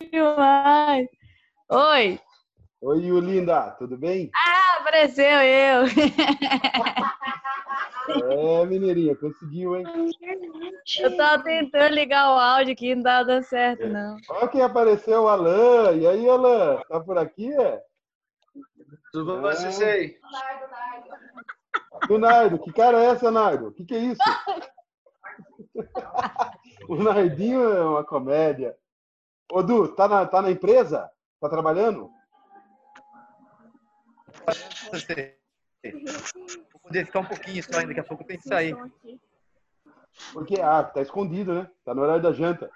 demais. Oi. Oi, Yulinda, tudo bem? Ah, apareceu eu. É, mineirinha, conseguiu, hein? Eu tava tentando ligar o áudio aqui, não tava dando certo, não. Olha quem apareceu, o Alan. E aí, Alan, tá por aqui, é? Tudo bom, Ah. Sensei? O Nardo, que cara é essa, Nardo? O que, que é isso? o Nardinho é uma comédia. Ô, Du, tá na, tá na empresa? Tá trabalhando? Vou poder ficar um pouquinho só ainda, daqui a pouco eu tenho que sair. Porque, ah, tá escondido, né? Tá no horário da janta.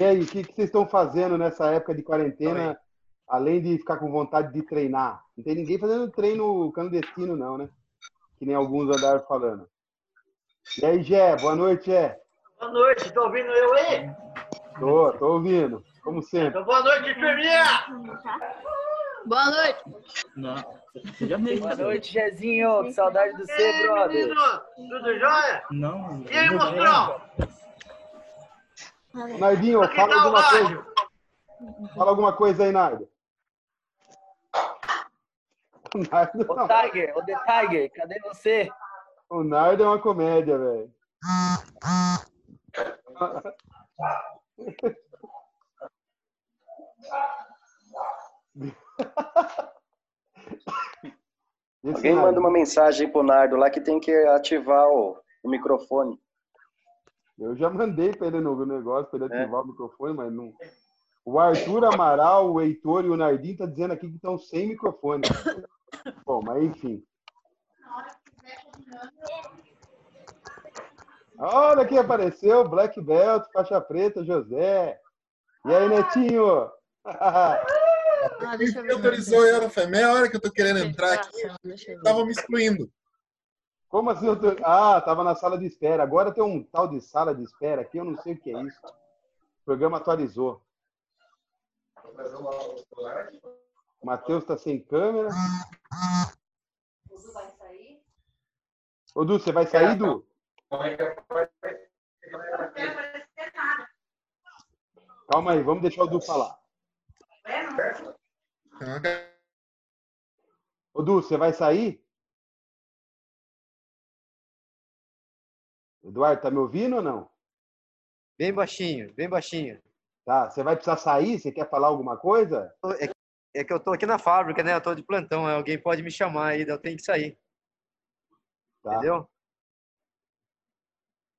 E aí, o que, que vocês estão fazendo nessa época de quarentena, além de ficar com vontade de treinar? Não tem ninguém fazendo treino clandestino, não, né? Que nem alguns andaram falando. E aí, Gé, boa noite, Gé. Boa noite, tá ouvindo eu aí? Tô, tô ouvindo, como sempre. Então, boa noite, turminha! Boa noite. Boa noite, Jezinho. Que saudade do você, brother. menino? Tudo jóia? Não. E aí, monstrão? Nardinho, Aqui fala tá o alguma coisa. Fala alguma coisa aí, Nardo. O Nardo, Ô, não. Tiger, ô, The Tiger, cadê você? O Nardo é uma comédia, velho. Alguém manda uma mensagem pro Nardo lá que tem que ativar o, o microfone. Eu já mandei pra ele no negócio, pra ele É. ativar o microfone, mas não. O Arthur Amaral, o Heitor e o Nardinho tá dizendo aqui que estão sem microfone. Bom, mas enfim. Olha quem apareceu, Black Belt, faixa preta, José. E aí, Netinho? Ah, deixa eu ver. autorizou eu? Foi meia hora que eu tô querendo entrar aqui. Tava me excluindo. Como assim? eu tô- Ah, tava na sala de espera. Agora tem um tal de sala de espera aqui, eu não sei o que é isso. O programa atualizou. O Matheus tá sem câmera. Ô, Du, você vai sair, Du? Calma aí, vamos deixar o Du falar. Ô, Du, você vai sair? Eduardo, tá me ouvindo ou não? Bem baixinho, bem baixinho. Tá, você vai precisar sair? Você quer falar alguma coisa? É, é que eu tô aqui na fábrica, né? Eu tô de plantão, alguém pode me chamar aí, eu tenho que sair, Tá. entendeu?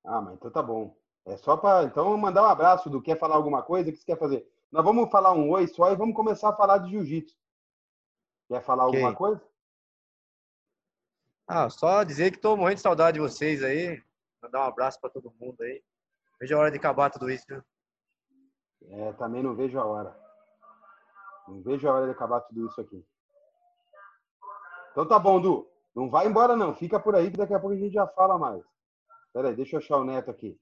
Ah, mas então tá bom. É só para então mandar um abraço do quer falar alguma coisa, o que você quer fazer? Nós vamos falar um oi só e vamos começar a falar de jiu-jitsu. Quer falar alguma coisa? Ah, só dizer que tô morrendo de saudade de vocês aí. Mandar um abraço pra todo mundo aí. Veja a hora de acabar tudo isso, viu? É, também não vejo a hora. Não vejo a hora de acabar tudo isso aqui. Então tá bom, Du. Não vai embora não. Fica por aí que daqui a pouco a gente já fala mais. Pera aí, deixa eu achar o Neto aqui.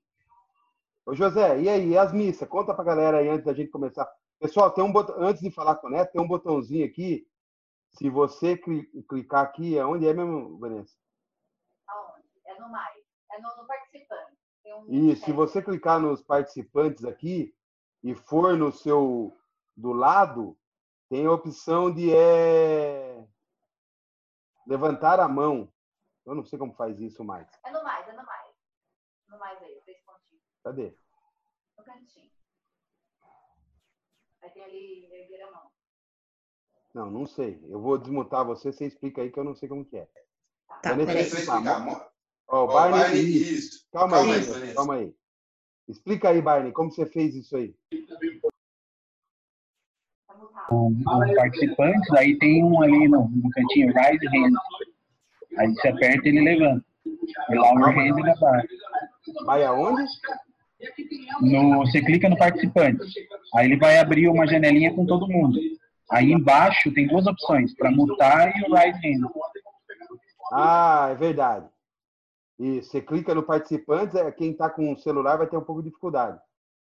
Ô José, e aí, e as missas? Conta pra galera aí antes da gente começar. Pessoal, tem um botão, antes de falar com o Neto, tem um botãozinho aqui. Se você cli- clicar aqui, é onde é mesmo, Vanessa? Aonde? É no mais. É no, no participante. Um E se você clicar nos participantes aqui e for no seu do lado, tem a opção de é, levantar a mão. Eu não sei como faz isso mais. É no mais, é no mais. No mais aí, três pontinhos. Cadê? No cantinho. Aí tem ali erguer a mão. Não, não sei. Eu vou desmutar você, você explica aí que eu não sei como que é. Tá, Vanessa, peraí. explica. Ó, o Ó, Barney, Barney, isso. isso. Calma, Calma aí, Vanessa. calma aí. Explica aí, Barney, como você fez isso aí. Tá mutado. os participantes, aí tem um ali no, no cantinho, Rise Hand. Aí você aperta e ele levanta. E Lower Hand na barra. Vai aonde? No, você clica no participante. Aí ele vai abrir uma janelinha com todo mundo. Aí embaixo tem duas opções, para mutar e o Rise Hand. Ah, é verdade. E você clica no participantes, é, quem está com o celular vai ter um pouco de dificuldade.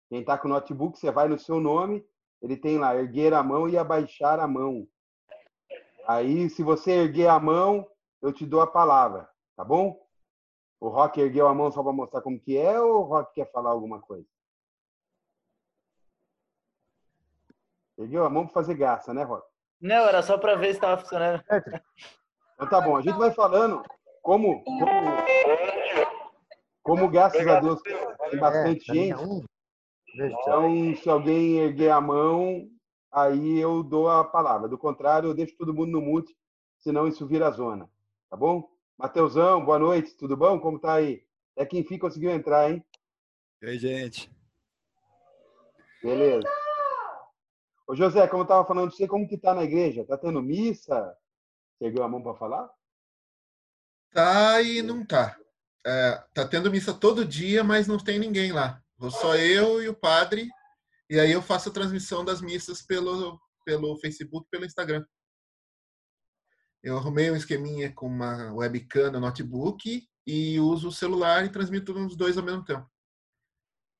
Quem está com o notebook, você vai no seu nome, ele tem lá erguer a mão e abaixar a mão. Aí, se você erguer a mão, eu te dou a palavra, tá bom? O Rock ergueu a mão só para mostrar como que é ou o Rock quer falar alguma coisa? Ergueu a mão para fazer graça, né, Rock? Não, era só pra ver se tava funcionando. Então tá bom, a gente vai falando como, como, como graças a Deus tem bastante É, gente. Então, se alguém erguer a mão, aí eu dou a palavra. Do contrário, eu deixo todo mundo no mute, senão isso vira zona. Tá bom? Mateusão, boa noite, tudo bom? Como tá aí? É quem enfim conseguiu entrar, hein? E aí, gente? Beleza. Ô José, como eu tava falando você, como que tá na igreja? Tá tendo missa? Você ergueu a mão para falar? Tá e não tá. É, tá tendo missa todo dia, mas não tem ninguém lá. Vou só eu e o padre. E aí eu faço a transmissão das missas pelo, pelo Facebook, pelo Instagram. Eu arrumei um esqueminha com uma webcam no notebook e uso o celular e transmito nos dois ao mesmo tempo.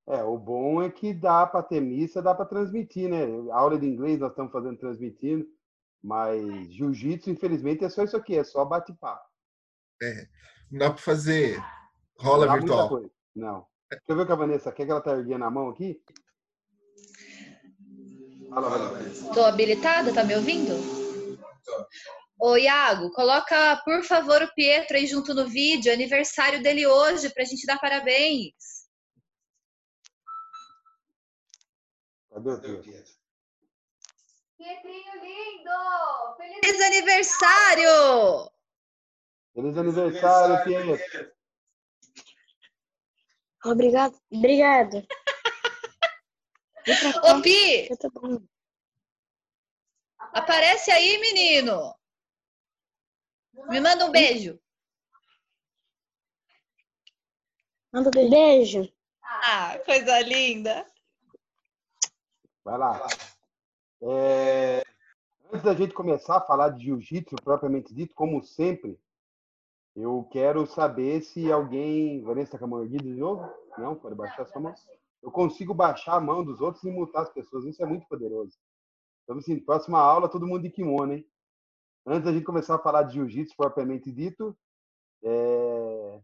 É, o bom é que dá para ter missa, dá para transmitir, né? A aula de inglês nós estamos fazendo transmitindo, mas jiu-jitsu, infelizmente, é só isso aqui, é só bate-papo. É, não dá para fazer rola Não virtual. Não. Deixa eu ver o que a Vanessa quer que ela tá erguendo a mão aqui. Fala, Vanessa. Tô habilitada, tá me ouvindo? Ô, Iago, coloca, por favor, o Pietro aí junto no vídeo, aniversário dele hoje, pra gente dar parabéns. Cadê o Pedro? Pietrinho lindo! Feliz Feliz aniversário! Feliz aniversário, Pietro. Obrigado. Obrigado. Ô, Pi, aparece aí, menino. Me manda um beijo. Manda um beijo. Ah, coisa linda. Vai lá. É, Antes da gente começar a falar de jiu-jitsu propriamente dito, como sempre, eu quero saber se alguém. Vanessa está com a mão erguida de novo? Não? Pode baixar sua mão. Eu consigo baixar a mão dos outros e mutar as pessoas. Isso é muito poderoso. Então, assim, próxima aula, todo mundo de kimono, hein? Antes da gente começar a falar de jiu-jitsu propriamente dito, é,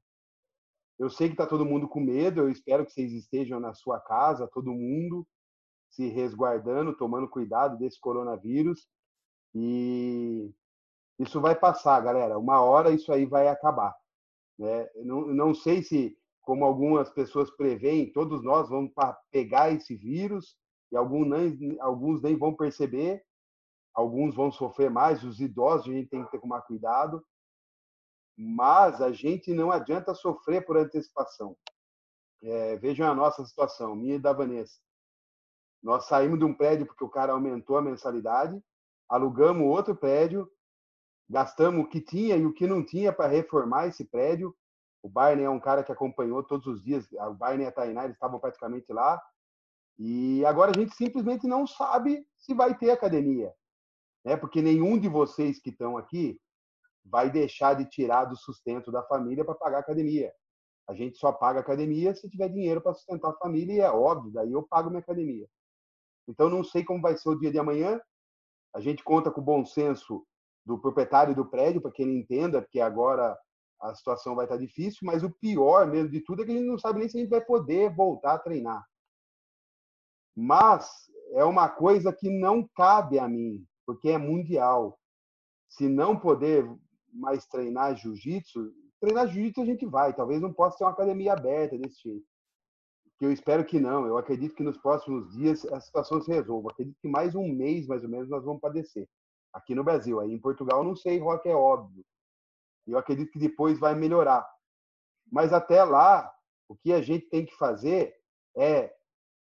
eu sei que está todo mundo com medo. Eu espero que vocês estejam na sua casa, todo mundo se resguardando, tomando cuidado desse coronavírus. E isso vai passar, galera. Uma hora isso aí vai acabar. Né? Não, não sei se, como algumas pessoas preveem, todos nós vamos pegar esse vírus e alguns nem, alguns nem vão perceber, alguns vão sofrer mais, os idosos a gente tem que tomar cuidado. Mas a gente não adianta sofrer por antecipação. É, vejam a nossa situação, minha e da Vanessa. Nós saímos de um prédio porque o cara aumentou a mensalidade, alugamos outro prédio, gastamos o que tinha e o que não tinha para reformar esse prédio. O Barney é um cara que acompanhou todos os dias, o Barney e a Tainá, eles estavam praticamente lá. E agora a gente simplesmente não sabe se vai ter academia, né? Porque nenhum de vocês que estão aqui vai deixar de tirar do sustento da família para pagar a academia. A gente só paga academia se tiver dinheiro para sustentar a família e é óbvio, daí eu pago minha academia. Então não sei como vai ser o dia de amanhã. A gente conta com o bom senso do proprietário do prédio para que ele entenda, porque agora a situação vai estar difícil, mas o pior mesmo de tudo é que a gente não sabe nem se a gente vai poder voltar a treinar. Mas é uma coisa que não cabe a mim, porque é mundial. Se não poder mais treinar jiu-jitsu, treinar jiu-jitsu a gente vai, talvez não possa ter uma academia aberta desse jeito. Que eu espero que não. Eu acredito que nos próximos dias a situação se resolva. Acredito que mais um mês, mais ou menos, nós vamos padecer. Aqui no Brasil. Aí em Portugal, não sei, Rock é óbvio. Eu acredito que depois vai melhorar. Mas até lá, o que a gente tem que fazer é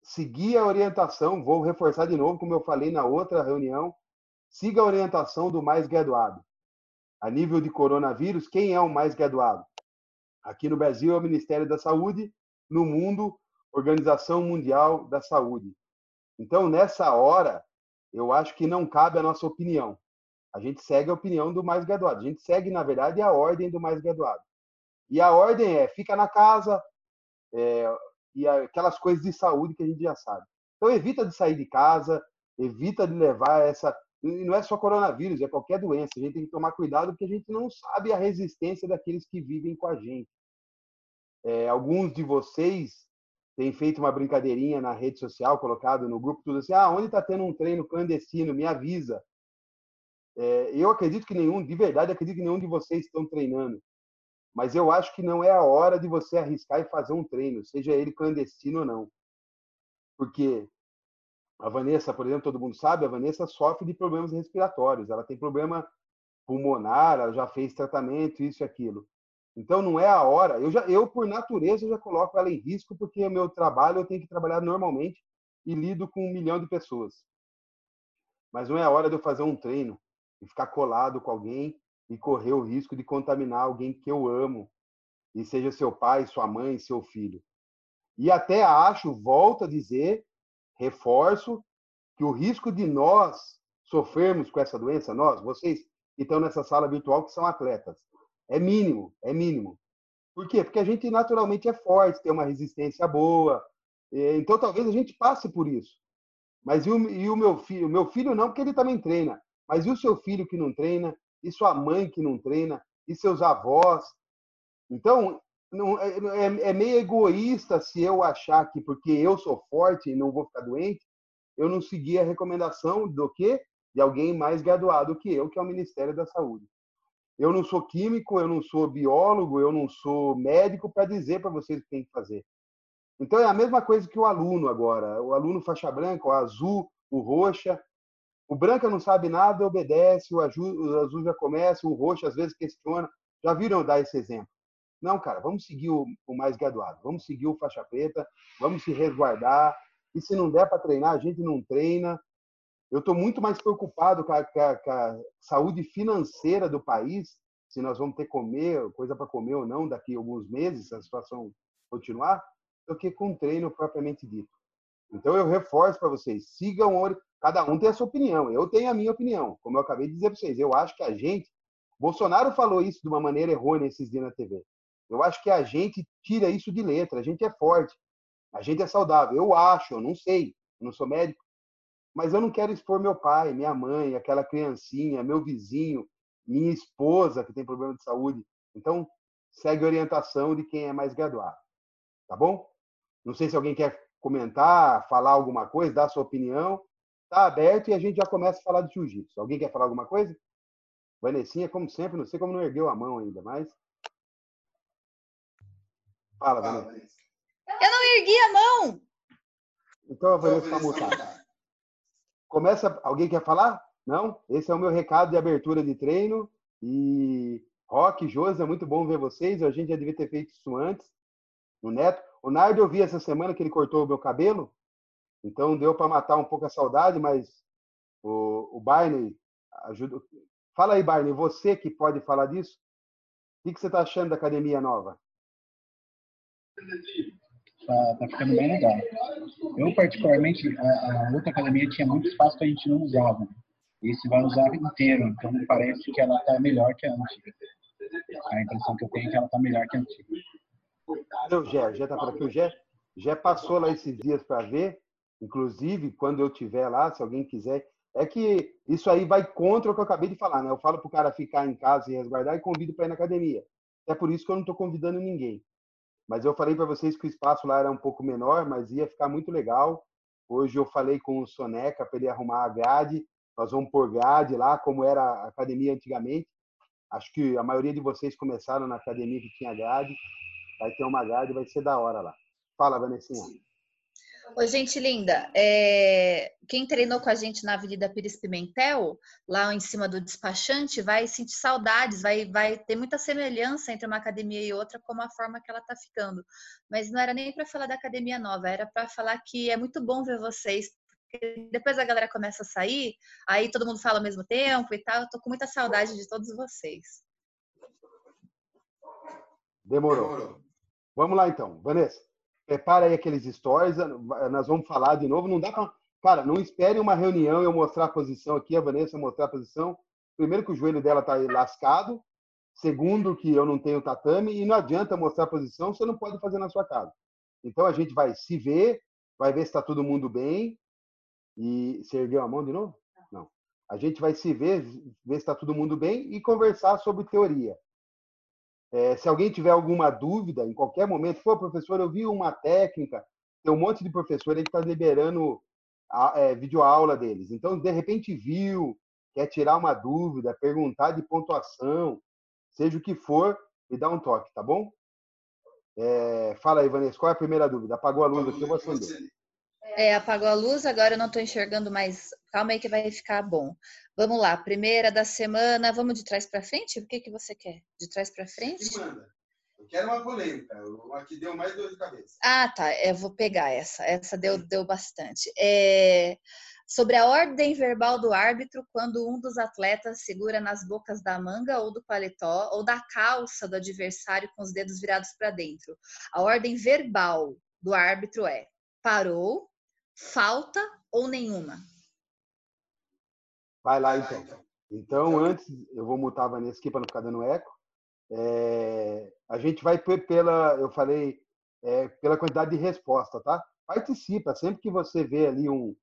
seguir a orientação. Vou reforçar de novo, como eu falei na outra reunião. Siga a orientação do mais graduado. A nível de coronavírus, quem é o mais graduado? Aqui no Brasil é o Ministério da Saúde, no mundo, Organização Mundial da Saúde. Então, nessa hora, eu acho que não cabe a nossa opinião. A gente segue a opinião do mais graduado. A gente segue, na verdade, a ordem do mais graduado. E a ordem é: fica na casa, é, e aquelas coisas de saúde que a gente já sabe. Então, evita de sair de casa, evita de levar essa. E não é só coronavírus, é qualquer doença. A gente tem que tomar cuidado porque a gente não sabe a resistência daqueles que vivem com a gente. é, alguns de vocês têm feito uma brincadeirinha na rede social, colocado no grupo, tudo assim, ah, onde está tendo um treino clandestino, me avisa. É, eu acredito que nenhum, de verdade, acredito que nenhum de vocês estão treinando. Mas eu acho que não é a hora de você arriscar e fazer um treino, seja ele clandestino ou não. Porque a Vanessa, por exemplo, todo mundo sabe, a Vanessa sofre de problemas respiratórios, ela tem problema pulmonar, ela já fez tratamento, isso e aquilo. Então não é a hora. Eu já, eu por natureza já coloco ela em risco porque o meu trabalho eu tenho que trabalhar normalmente e lido com um milhão de pessoas. Mas não é a hora de eu fazer um treino e ficar colado com alguém e correr o risco de contaminar alguém que eu amo, e seja seu pai, sua mãe, seu filho. E até acho, volto a dizer, reforço, que o risco de nós sofrermos com essa doença, nós, vocês que estão nessa sala virtual que são atletas, é mínimo, é mínimo. Por quê? Porque a gente naturalmente é forte, tem uma resistência boa. Então talvez a gente passe por isso. Mas e o, e o meu filho? O meu filho não, porque ele também treina. Mas e o seu filho que não treina? E sua mãe que não treina? E seus avós? Então, não, é, é, é meio egoísta se eu achar que porque eu sou forte e não vou ficar doente, eu não seguir a recomendação do quê? De alguém mais graduado que eu, que é o Ministério da Saúde. Eu não sou químico, eu não sou biólogo, eu não sou médico para dizer para vocês o que tem que fazer. Então é a mesma coisa que o aluno agora. O aluno faixa branca, o azul, o roxa. O branco não sabe nada, obedece, o azul, o azul já começa, o roxo às vezes questiona. Já viram dar esse exemplo? Não, cara, vamos seguir o, o mais graduado, vamos seguir o faixa preta, vamos se resguardar. E se não der para treinar, a gente não treina. Eu estou muito mais preocupado com a, com, a, com a, saúde financeira do país, se nós vamos ter comer, coisa para comer ou não daqui a alguns meses, se a situação continuar, do que com treino propriamente dito. Então eu reforço para vocês, sigam, cada um tem a sua opinião. Eu tenho a minha opinião, como eu acabei de dizer para vocês. Eu acho que a gente, Bolsonaro falou isso de uma maneira errônea esses dias na TV. Eu acho que a gente tira isso de letra. A gente é forte, a gente é saudável. Eu acho, eu não sei, eu não sou médico, mas eu não quero expor meu pai, minha mãe, aquela criancinha, meu vizinho, minha esposa que tem problema de saúde. Então, segue a orientação de quem é mais graduado. Tá bom? Não sei se alguém quer comentar, falar alguma coisa, dar sua opinião. Tá aberto e a gente já começa a falar de jiu-jitsu. Alguém quer falar alguma coisa? Vanessinha, como sempre, não sei como não ergueu a mão ainda, mas. Fala, Vanessa. Eu não ergui a mão! Então a Vanessa está mutada. Começa, alguém quer falar? Não? Esse é o meu recado de abertura de treino. E Rock, Josi, é muito bom ver vocês. A gente já devia ter feito isso antes. O Neto. O Nardo eu vi essa semana que ele cortou o meu cabelo. Então deu para matar um pouco a saudade, mas o, o Barney ajuda. Fala aí, Barney, você que pode falar disso. O que você está achando da academia nova? Tá, tá ficando bem legal. Eu, particularmente, a, a outra academia tinha muito espaço que a gente não usava. Né? Esse vai usar inteiro, então parece que ela está melhor que a antiga. A impressão que eu tenho é que ela está melhor que a antiga. Cadê o Gé? Gé tá por aqui. O Gé, Gé passou lá esses dias para ver. Inclusive, quando eu tiver lá, se alguém quiser. É que isso aí vai contra o que eu acabei de falar, né? Eu falo pro cara ficar em casa e resguardar e convido para ir na academia. É por isso que eu não estou convidando ninguém. Mas eu falei para vocês que o espaço lá era um pouco menor, mas ia ficar muito legal. Hoje eu falei com o Soneca para ele arrumar a grade. Nós vamos pôr grade lá, como era a academia antigamente. Acho que a maioria de vocês começaram na academia que tinha grade. Vai ter uma grade, vai ser da hora lá. Fala, Vanessinha. Oi, gente linda. É... Quem treinou com a gente na Avenida Pires Pimentel, lá em cima do despachante, vai sentir saudades, vai, vai ter muita semelhança entre uma academia e outra, como a forma que ela está ficando. Mas não era nem para falar da academia nova, era para falar que é muito bom ver vocês, porque depois a galera começa a sair, aí todo mundo fala ao mesmo tempo e tal. Eu tô com muita saudade de todos vocês. Demorou. Demorou. Vamos lá então, Vanessa prepara aí aqueles stories, nós vamos falar de novo. Não dá para. Cara, não espere uma reunião eu mostrar a posição aqui, a Vanessa mostrar a posição. Primeiro, que o joelho dela está lascado. Segundo, que eu não tenho tatame. E não adianta mostrar a posição, você não pode fazer na sua casa. Então, a gente vai se ver, vai ver se está todo mundo bem. E você ergueu a mão de novo? Não. A gente vai se ver, ver se está todo mundo bem e conversar sobre teoria. É, se alguém tiver alguma dúvida, em qualquer momento, pô, professor, eu vi uma técnica, tem um monte de professor aí que está liberando a é, videoaula deles. Então, de repente, viu, quer tirar uma dúvida, perguntar de pontuação, seja o que for, me dá um toque, tá bom? É, fala aí, Vanessa, qual é a primeira dúvida? Apagou a luz aqui, eu vou acender. É, apagou a luz, agora eu não estou enxergando mais. Calma aí que vai ficar bom. Vamos lá, primeira da semana, vamos de trás para frente? O que, que você quer? De trás para frente? Manda. Eu quero uma polêmica, uma que deu mais dor de cabeça. Ah, tá, eu vou pegar essa. Essa deu, deu bastante. É, sobre a ordem verbal do árbitro quando um dos atletas segura nas bocas da manga ou do paletó ou da calça do adversário com os dedos virados para dentro. A ordem verbal do árbitro é parou, falta ou nenhuma? Vai lá, então. Então, antes, eu vou mutar a Vanessa aqui para não ficar dando eco. É, a gente vai pela, eu falei, é, pela quantidade de resposta, tá? Participa. Sempre que você vê ali um,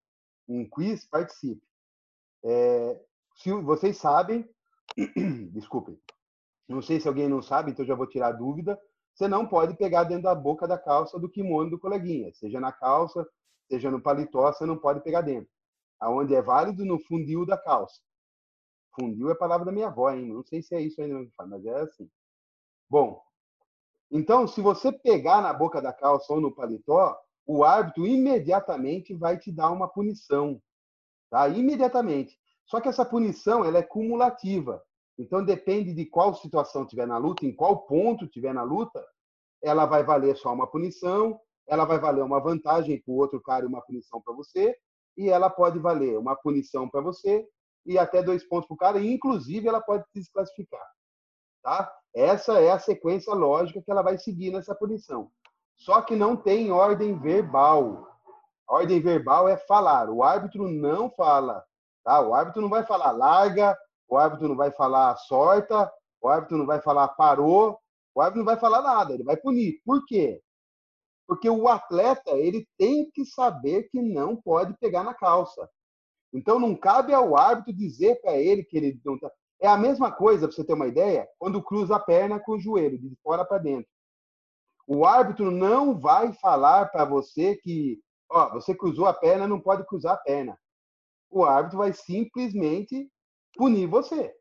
um quiz, participe. É, se vocês sabem, desculpem, não sei se alguém não sabe, então já vou tirar a dúvida. Você não pode pegar dentro da boca da calça do kimono do coleguinha, seja na calça, seja no paletó, você não pode pegar dentro. Aonde é válido no fundil da calça. Fundil é a palavra da minha avó, hein? Não sei se é isso ainda, mas é assim. Bom, então, se você pegar na boca da calça ou no paletó, o árbitro imediatamente vai te dar uma punição, tá? Imediatamente. Só que essa punição ela é cumulativa. Então depende de qual situação tiver na luta, em qual ponto tiver na luta, ela vai valer só uma punição, ela vai valer uma vantagem para o outro cara e uma punição para você, e ela pode valer uma punição para você e até dois pontos para o cara, e inclusive ela pode desclassificar, tá? Essa é a sequência lógica que ela vai seguir nessa punição. Só que não tem ordem verbal. A ordem verbal é falar. O árbitro não fala. Tá? O árbitro não vai falar larga, o árbitro não vai falar sorta, o árbitro não vai falar parou, o árbitro não vai falar nada, ele vai punir. Por quê? Porque o atleta ele tem que saber que não pode pegar na calça. Então não cabe ao árbitro dizer para ele que ele não tá. É a mesma coisa, para você ter uma ideia, quando cruza a perna com o joelho, de fora para dentro. O árbitro não vai falar para você que, ó, você cruzou a perna, não pode cruzar a perna. O árbitro vai simplesmente punir você.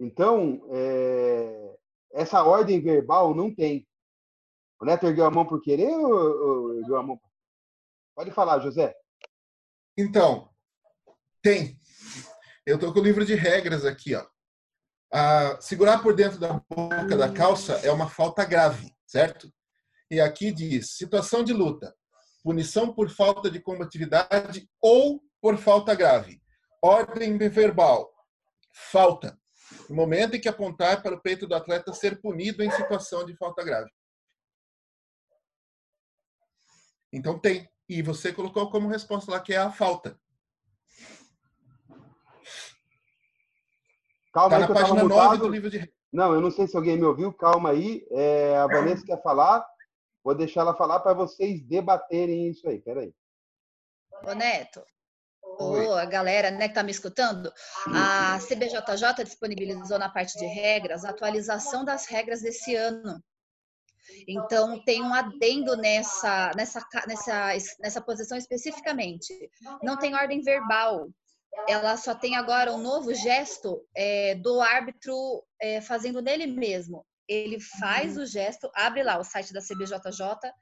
Então, é, essa ordem verbal não tem. O Neto ergueu a mão por querer ou, ergueu a mão? Pode falar, José. Então, tem. Eu estou com o livro de regras aqui, ó. Ah, segurar por dentro da boca da calça é uma falta grave certo? E aqui diz: situação de luta, punição por falta de combatividade ou por falta grave. Ordem verbal, falta. No momento em que apontar para o peito do atleta ser punido em situação de falta grave. Então tem. E você colocou como resposta lá que é a falta. Calma tá aí, na página 9 do livro de não, eu não sei se alguém me ouviu, calma aí. É, a Vanessa quer falar, vou deixar ela falar para vocês debaterem isso aí. Peraí. Ô, Neto, Ô, a galera né, que está me escutando, a CBJJ disponibilizou na parte de regras a atualização das regras desse ano. Então, tem um adendo nessa, nessa, nessa, nessa posição especificamente. Não tem ordem verbal ela só tem agora um novo gesto é, do árbitro é, fazendo nele mesmo. Ele faz uhum. o gesto, abre lá o site da CBJJ,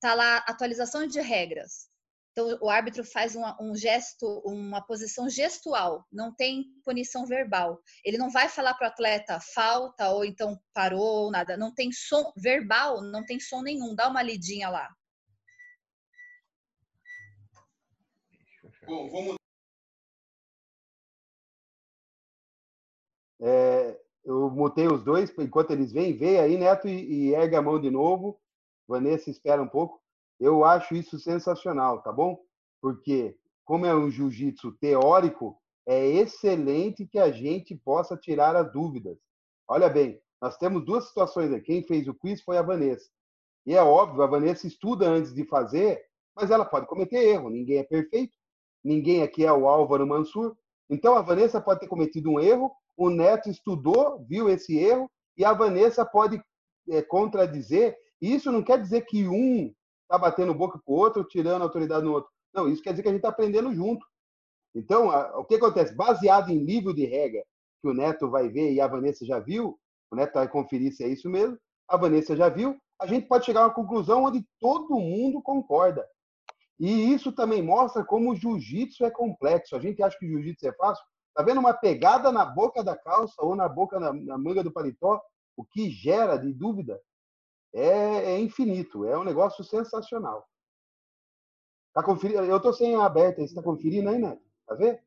tá lá atualização de regras. Então, o árbitro faz uma, um gesto, uma posição gestual, não tem punição verbal. Ele não vai falar para o atleta falta ou então parou ou nada. Não tem som verbal, não tem som nenhum. Dá uma lidinha lá. Bom, vamos É, eu mutei os dois enquanto eles vêm. Vem aí, Neto, e, e ergue a mão de novo. Vanessa, espera um pouco. Eu acho isso sensacional, tá bom? Porque, como é um jiu-jitsu teórico, é excelente que a gente possa tirar as dúvidas. Olha bem, nós temos duas situações aqui. Quem fez o quiz foi a Vanessa. E é óbvio, a Vanessa estuda antes de fazer, mas ela pode cometer erro. Ninguém é perfeito. Ninguém aqui é o Álvaro Mansur. Então, a Vanessa pode ter cometido um erro o Neto estudou, viu esse erro e a Vanessa pode é, contradizer. Isso não quer dizer que um está batendo boca com o outro, tirando a autoridade no outro. Não, isso quer dizer que a gente está aprendendo junto. Então, a, o que acontece? Baseado em livro de regra que o Neto vai ver e a Vanessa já viu, o Neto vai conferir se é isso mesmo, a Vanessa já viu, a gente pode chegar a uma conclusão onde todo mundo concorda. E isso também mostra como o jiu-jitsu é complexo. A gente acha que o jiu-jitsu é fácil. Tá vendo uma pegada na boca da calça ou na boca na, na manga do paletó? O que gera de dúvida é, é infinito. É um negócio sensacional. Tá conferindo? Eu tô sem a aberta. Você tá conferindo aí, Neto? Tá vendo?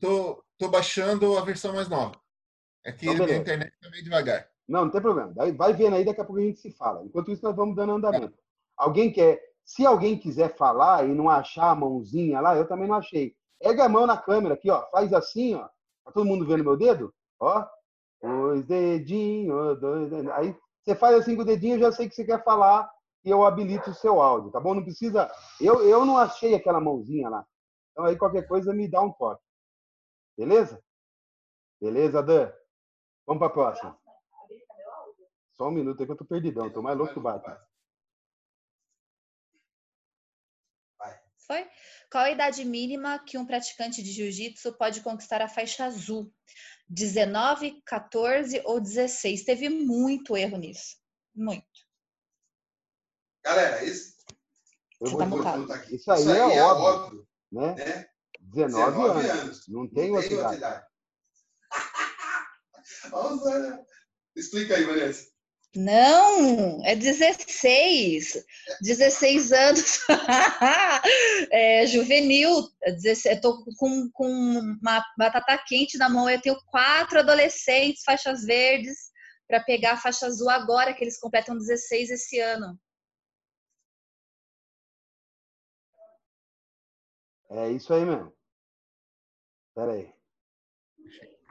Tô, tô baixando a versão mais nova. É que Então, a internet tá meio devagar. Não, não tem problema. Vai vendo aí, daqui a pouco a gente se fala. Enquanto isso, nós vamos dando andamento. Alguém quer. Se alguém quiser falar e não achar a mãozinha lá, eu também não achei. Pega a mão na câmera aqui, ó. Faz assim, ó. Tá todo mundo vendo meu dedo? Ó. Dois dedinhos, dois dedinhos. Aí você faz assim com o dedinho, eu já sei que você quer falar e eu habilito o seu áudio, tá bom? Não precisa. Eu, eu não achei aquela mãozinha lá. Então aí qualquer coisa me dá um toque. Beleza? Beleza, Dan? Vamos para a próxima. Só um minuto aí que eu tô perdidão, tô mais louco que o Batman. Foi? Qual a idade mínima que um praticante de jiu-jitsu pode conquistar a faixa azul? 19, 14 ou 16? Teve muito erro nisso. Muito. Galera, isso, vou tá tudo aqui. Isso aí Isso é, aí é óbvio, óbvio, né? né? 19, 19 anos. anos. Não tem Não outra tem outra idade. idade. Vamos lá. Explica aí, Vanessa. Não, é 16. 16 anos. é, juvenil. É 16 Eu tô com, com uma batata quente na mão. Eu tenho quatro adolescentes, faixas verdes, para pegar a faixa azul agora, que eles completam 16 esse ano. É isso aí mesmo. Pera aí.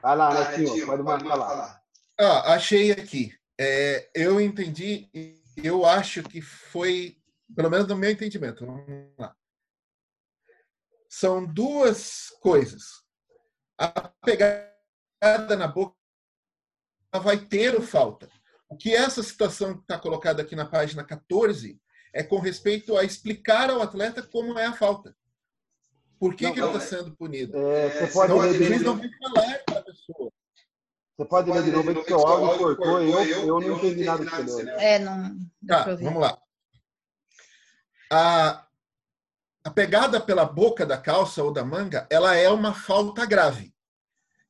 Vai lá, Ah, Netinho, Netinho, pode mais falar. Ah, achei aqui. É, eu entendi, e eu acho que foi, pelo menos no meu entendimento. Vamos lá. São duas coisas. A pegada na boca vai ter o falta. O que essa situação que está colocada aqui na página 14 é com respeito a explicar ao atleta como é a falta. Por que, Não, que ele não, está sendo punido? É, É, você pode Então, ler o de juiz novo, não vai falar para a pessoa. Você pode ler de novo aí que seu áudio cortou. Eu, eu não entendi nada do que você leu. É, não Tá, vamos lá. A, a pegada pela boca da calça ou da manga, ela é uma falta grave.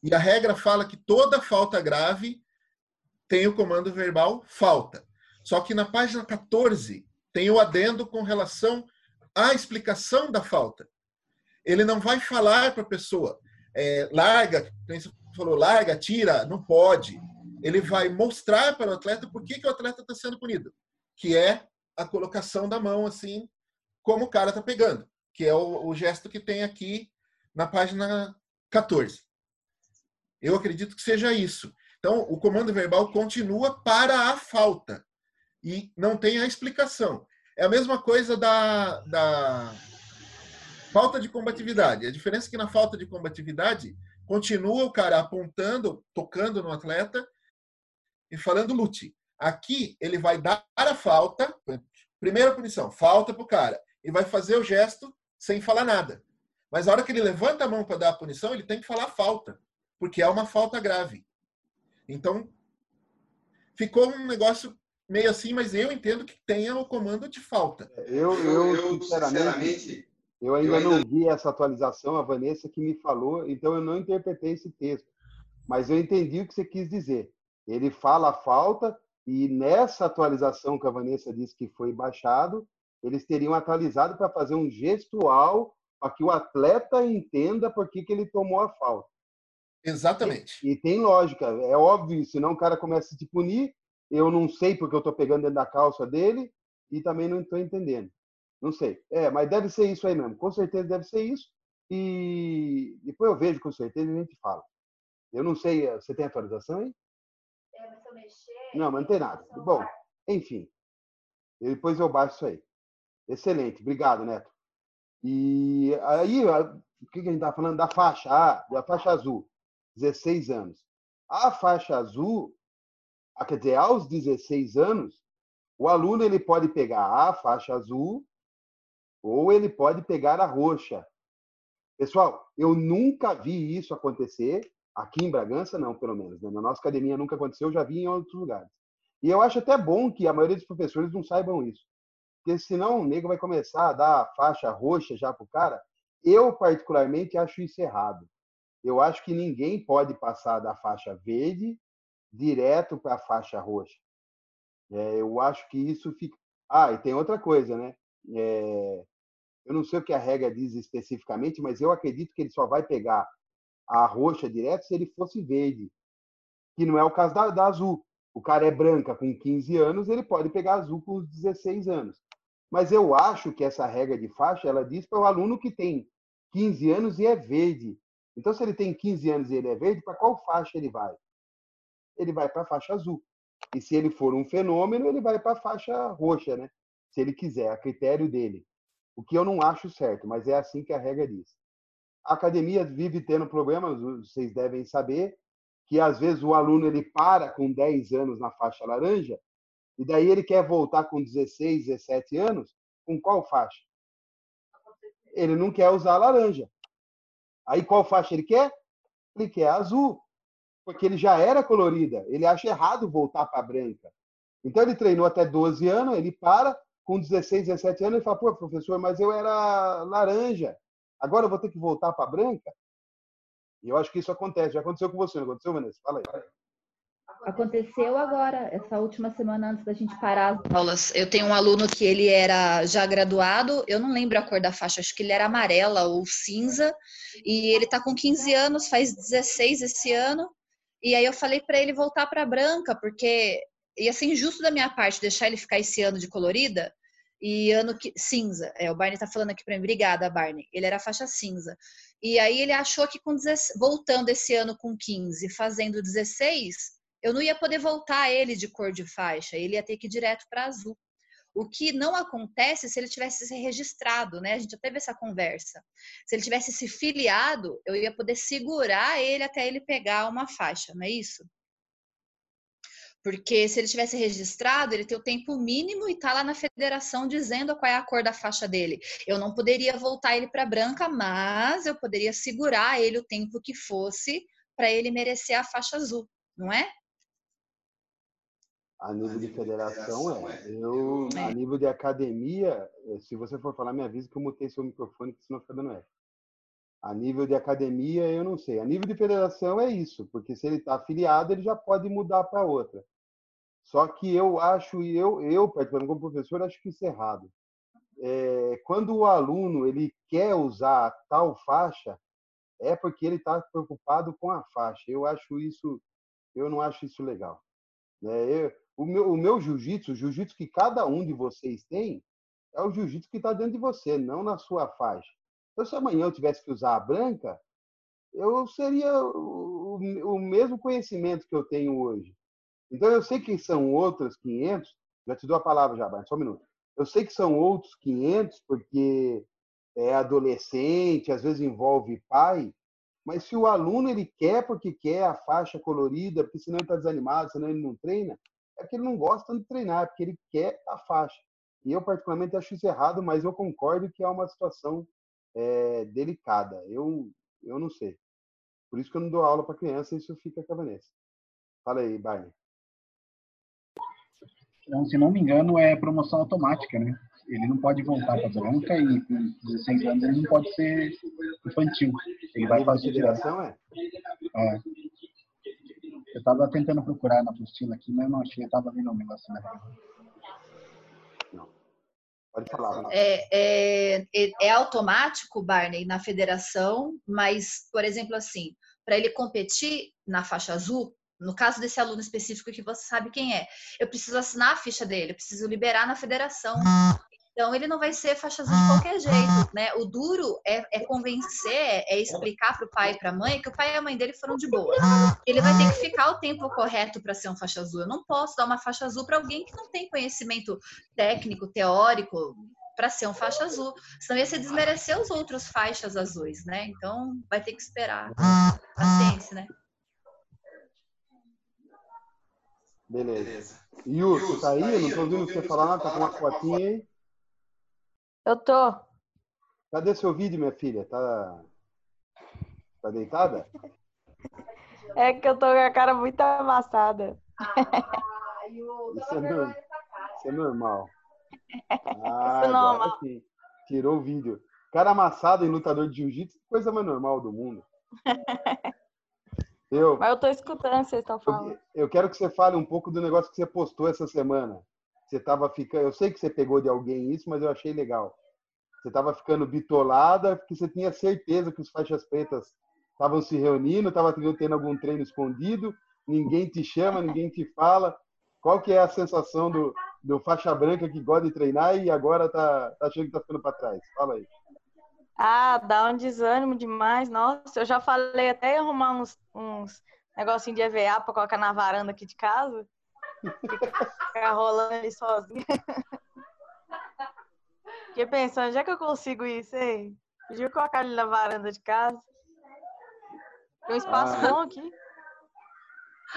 E a regra fala que toda falta grave tem o comando verbal falta. Só que na página 14 tem o adendo com relação à explicação da falta. Ele não vai falar para a pessoa, é, larga, falou, larga, tira, não pode. Ele vai mostrar para o atleta por que, que o atleta está sendo punido, que é a colocação da mão assim, como o cara está pegando, que é o, o gesto que tem aqui na página 14. Eu acredito que seja isso. Então, o comando verbal continua para a falta e não tem a explicação. É a mesma coisa da, da falta de combatividade. A diferença é que na falta de combatividade continua o cara apontando, tocando no atleta e falando lute. Aqui ele vai dar a falta, primeira punição, falta pro cara, e vai fazer o gesto sem falar nada. Mas a hora que ele levanta a mão para dar a punição, ele tem que falar falta, porque é uma falta grave. Então, ficou um negócio meio assim, mas eu entendo que tenha o comando de falta. Eu, eu, sinceramente, eu ainda não vi essa atualização, a Vanessa que me falou, então eu não interpretei esse texto. Mas eu entendi o que você quis dizer. Ele fala a falta e nessa atualização que a Vanessa disse que foi baixado, eles teriam atualizado para fazer um gestual para que o atleta entenda por que, que ele tomou a falta. Exatamente. E, e tem lógica, é óbvio, senão o cara começa a te punir, eu não sei porque eu estou pegando dentro da calça dele e também não estou entendendo. Não sei. É, mas deve ser isso aí mesmo. Com certeza deve ser isso. E depois eu vejo com certeza e a gente fala. Eu não sei, você tem atualização aí? Não, mas não tem nada. Bom, enfim. Depois eu baixo isso aí. Excelente. Obrigado, Neto. E aí, o que a gente está falando? Da faixa, ah, da faixa azul. 16 anos. A faixa azul, quer dizer, aos 16 anos, o aluno ele pode pegar a faixa azul ou ele pode pegar a roxa. Pessoal, eu nunca vi isso acontecer aqui em Bragança, não, pelo menos. Né? Na nossa academia nunca aconteceu, eu já vi em outros lugares. E eu acho até bom que a maioria dos professores não saibam isso. Porque senão o nego vai começar a dar faixa roxa já para o cara. Eu, particularmente, acho isso errado. Eu acho que ninguém pode passar da faixa verde direto para a faixa roxa. É, eu acho que isso fica. Ah, e tem outra coisa, né? É... Eu não sei o que a regra diz especificamente, mas eu acredito que ele só vai pegar a roxa direto se ele fosse verde, que não é o caso da, da azul. O cara é branca com 15 anos, ele pode pegar azul com os 16 anos. Mas eu acho que essa regra de faixa, ela diz para o aluno que tem 15 anos e é verde. Então, se ele tem 15 anos e ele é verde, para qual faixa ele vai? Ele vai para a faixa azul. E se ele for um fenômeno, ele vai para a faixa roxa, né? Se ele quiser, a critério dele. O que eu não acho certo, mas é assim que a regra diz. A academia vive tendo problemas, vocês devem saber, que às vezes o aluno ele para com 10 anos na faixa laranja e daí ele quer voltar com 16, 17 anos, com qual faixa? Ele não quer usar a laranja. Aí qual faixa ele quer? Ele quer azul porque ele já era colorida. Ele acha errado voltar para branca. Então ele treinou até 12 anos, ele para, com 16, 17 anos, ele fala: pô, professor, mas eu era laranja, agora eu vou ter que voltar para branca? E eu acho que isso acontece. Já aconteceu com você, não aconteceu, Vanessa? Fala aí. Aconteceu agora, essa última semana antes da gente parar as aulas. Eu tenho um aluno que ele era já graduado, eu não lembro a cor da faixa, acho que ele era amarela ou cinza, e ele está com 15 anos, faz 16 esse ano, e aí eu falei para ele voltar para branca, porque ia ser injusto da minha parte deixar ele ficar esse ano de colorida e ano que cinza. É, o Barney tá falando aqui para mim, obrigada, Barney. Ele era faixa cinza. E aí ele achou que com 16, voltando esse ano com 15, fazendo 16, eu não ia poder voltar ele de cor de faixa, ele ia ter que ir direto para azul. O que não acontece se ele tivesse se registrado, né? A gente já teve essa conversa. Se ele tivesse se filiado, eu ia poder segurar ele até ele pegar uma faixa, não é isso? Porque se ele tivesse registrado, ele tem o tempo mínimo e tá lá na federação dizendo qual é a cor da faixa dele. Eu não poderia voltar ele para branca, mas eu poderia segurar ele o tempo que fosse para ele merecer a faixa azul, não é? A nível de federação, é. Eu, a É. nível de academia, eh, se você for falar, me avisa que eu mutei seu microfone, que senão fica dando eco. A nível de academia, eu não sei. A nível de federação é isso, porque se ele está afiliado, ele já pode mudar para outra. Só que eu acho, e eu, eu, particularmente como professor, acho que isso é errado. É, quando o aluno ele quer usar tal faixa, é porque ele está preocupado com a faixa. Eu acho isso, eu não acho isso legal. Né? Eu, o meu, o meu jiu-jitsu, o jiu-jitsu que cada um de vocês tem, é o jiu-jitsu que está dentro de você, não na sua faixa. Então, se amanhã eu tivesse que usar a branca, eu seria o, o mesmo conhecimento que eu tenho hoje. Então, eu sei que são outros 500, já te dou a palavra já, Brian, só um minuto. Eu sei que são outros 500, porque é adolescente, às vezes envolve pai, mas se o aluno ele quer porque quer a faixa colorida, porque senão ele está desanimado, senão ele não treina, é porque ele não gosta de treinar, é porque ele quer a faixa. E eu, particularmente, acho isso errado, mas eu concordo que é uma situação é, delicada. Eu, eu não sei. Por isso que eu não dou aula para criança, isso fica com a Vanessa. Fala aí, Barney. Então, se não me engano, é promoção automática, né? Ele não pode voltar para branca e com 16 anos ele não pode ser infantil. Ele vai fazer direto. federação, é? É. Eu estava tentando procurar na apostila aqui, mas não achei. Eu estava vendo um negócio né? Pode falar. É, é, é- é automático, Barney, na federação, mas, por exemplo, assim, para ele competir na faixa azul, no caso desse aluno específico que você sabe quem é, eu preciso assinar a ficha dele, eu preciso liberar na federação. Então, ele não vai ser faixa azul de qualquer jeito, né? O duro é, é convencer, é explicar para o pai e para a mãe que o pai e a mãe dele foram de boa. Ele vai ter que ficar o tempo correto para ser um faixa azul. Eu não posso dar uma faixa azul para alguém que não tem conhecimento técnico, teórico, para ser um faixa azul. Senão ia ser desmerecer os outros faixas azuis, né? Então, vai ter que esperar. Paciência, né? Beleza. Yus, tá aí? Eu não tô ouvindo você falar nada, tá com uma fotinha aí. Eu tô. Cadê seu vídeo, minha filha? Tá. Tá deitada? É que eu tô com a cara muito amassada. Isso é, nor- isso é normal. Ah, Isso é agora normal. sim. Tirou o vídeo. Cara amassado em lutador de jiu-jitsu, coisa mais normal do mundo. Eu, Mas eu tô escutando vocês estão falando. eu quero que você fale um pouco do negócio que você postou essa semana. Você tava ficando. Eu sei que você pegou de alguém isso, mas eu achei legal. Você tava ficando bitolada porque você tinha certeza que os faixas pretas estavam se reunindo, estavam tendo algum treino escondido, ninguém te chama, ninguém te fala. Qual que é a sensação do, do faixa branca que gosta de treinar e agora tá, tá achando que tá ficando para trás? Fala aí. Ah, dá um desânimo demais. Nossa, eu já falei até arrumar uns, uns negocinho de EVA pra colocar na varanda aqui de casa. Ficar rolando ali sozinha. Fiquei pensando, já que eu consigo isso, hein? Podia colocar ali na varanda de casa. Tem um espaço Ah. bom aqui.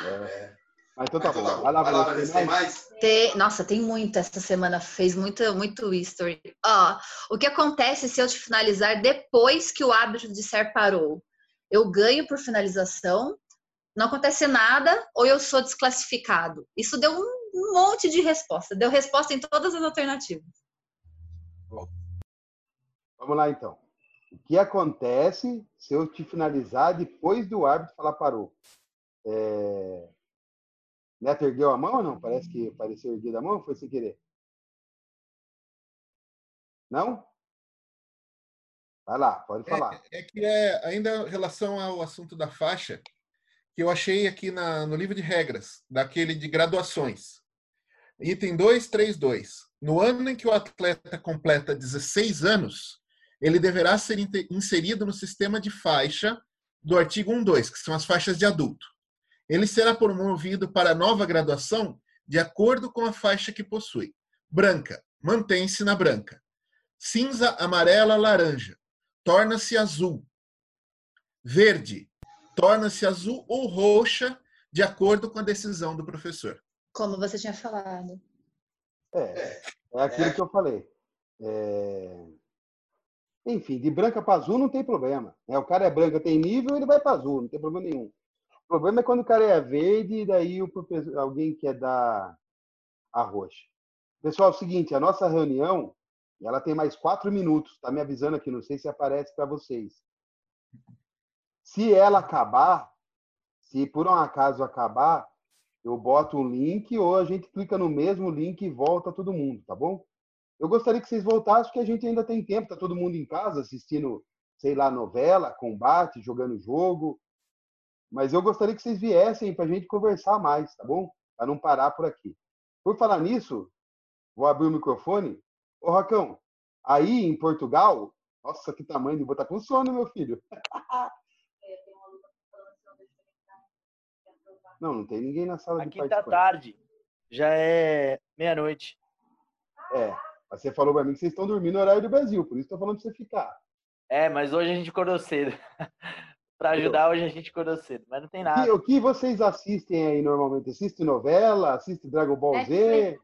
É. Mas então tá bom. Vai lá, Vanessa, tem mais? Tem, nossa, tem muito essa semana, fez muito, muito history. Ó, o que acontece se eu te finalizar depois que o árbitro disser parou? Eu ganho por finalização, não acontece nada, ou eu sou desclassificado? Isso deu um um monte de resposta, deu resposta em todas as alternativas. Vamos lá então. O que acontece se eu te finalizar depois do árbitro falar parou? É... Neto ergueu a mão ou não? Parece que pareceu erguida a mão foi sem querer? Não? Vai lá, pode falar. É que é ainda em relação ao assunto da faixa, que eu achei aqui na, no livro de regras, daquele de graduações. Item 232. No ano em que o atleta completa 16 anos, ele deverá ser inserido no sistema de faixa do artigo 12, que são as faixas de adulto. Ele será promovido para a nova graduação de acordo com a faixa que possui. Branca, mantém-se na branca. Cinza, amarela, laranja, torna-se azul. Verde, torna-se azul ou roxa, de acordo com a decisão do professor. Como você tinha falado. É, é aquilo que eu falei. É, Enfim, de branca para azul não tem problema. né? O cara é branca, tem nível, ele vai para azul, não tem problema nenhum. O problema é quando o cara é verde e daí o professor- alguém quer dar a roxa. Pessoal, é o seguinte, a nossa reunião, ela tem mais quatro minutos, tá me avisando aqui, não sei se aparece para vocês. Se ela acabar, se por um acaso acabar, eu boto um link ou a gente clica no mesmo link e volta todo mundo, tá bom? Eu gostaria que vocês voltassem, porque a gente ainda tem tempo, tá todo mundo em casa assistindo, sei lá, novela, combate, jogando jogo. Mas eu gostaria que vocês viessem para a gente conversar mais, tá bom? Para não parar por aqui. Por falar nisso, vou abrir o microfone. Ô, Racão, aí em Portugal, nossa, que tamanho de botar com sono, meu filho. Não, não tem ninguém na sala de Aqui tá tarde. Já é meia-noite. É, mas você falou para mim que vocês estão dormindo no horário do Brasil, por isso estou falando para você ficar. É, mas hoje a gente acordou cedo. pra ajudar, hoje a gente acordou cedo. Mas não tem E nada. o que vocês assistem aí normalmente? Assiste novela? Assiste Dragon Ball Z?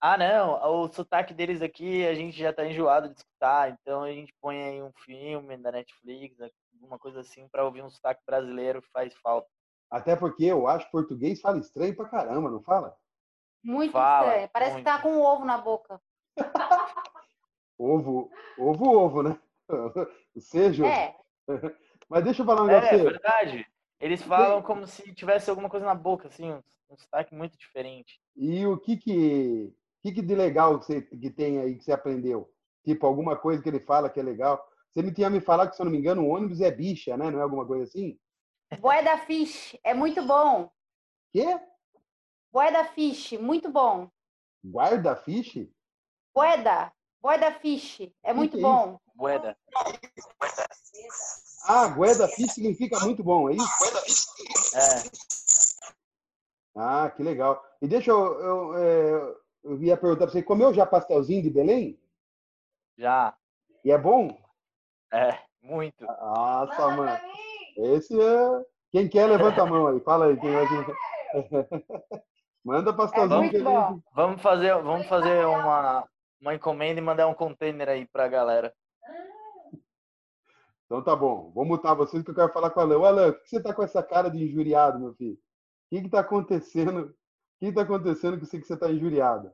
Ah, não. O sotaque deles aqui a gente já tá enjoado de escutar. Então a gente põe aí um filme da Netflix, alguma coisa assim, pra ouvir um sotaque brasileiro que faz falta. Até porque eu acho que português fala estranho pra caramba, não fala? Muito Fala, estranho. Parece que tá com um ovo na boca. Ovo, ovo, ovo, né? Seja. É. Mas deixa eu falar um negócio É, pra você. verdade. Eles falam como se tivesse alguma coisa na boca, assim, um, um sotaque muito diferente. E o que que, o que que de legal que, você, que tem aí que você aprendeu? Tipo, alguma coisa que ele fala que é legal. Você me tinha me falado que, se eu não me engano, o ônibus é bicha, né? Não é alguma coisa assim? Boeda Fish, é muito bom. Quê? Boeda Fish, muito bom. Guarda-fiche? Boeda, Boeda Fish, é muito que é bom. Boeda. Ah, guarda-fiche significa muito bom, é isso? É. Ah, que legal. E deixa eu, eu, é, eu ia perguntar pra você, comeu já pastelzinho de Belém? Já. E é bom? É, muito. Nossa, mano. Esse é. Quem quer, levanta a mão aí. Fala aí. Quem vai... Manda pastelzinho que a gente... Vamos fazer, vamos fazer uma, uma encomenda e mandar um container aí pra galera. Então tá bom. Vou mutar vocês que eu quero falar com o Alan. Ô, Alan, por que você tá com essa cara de injuriado, meu filho? O que que tá acontecendo? O que que tá acontecendo que você que você tá injuriado?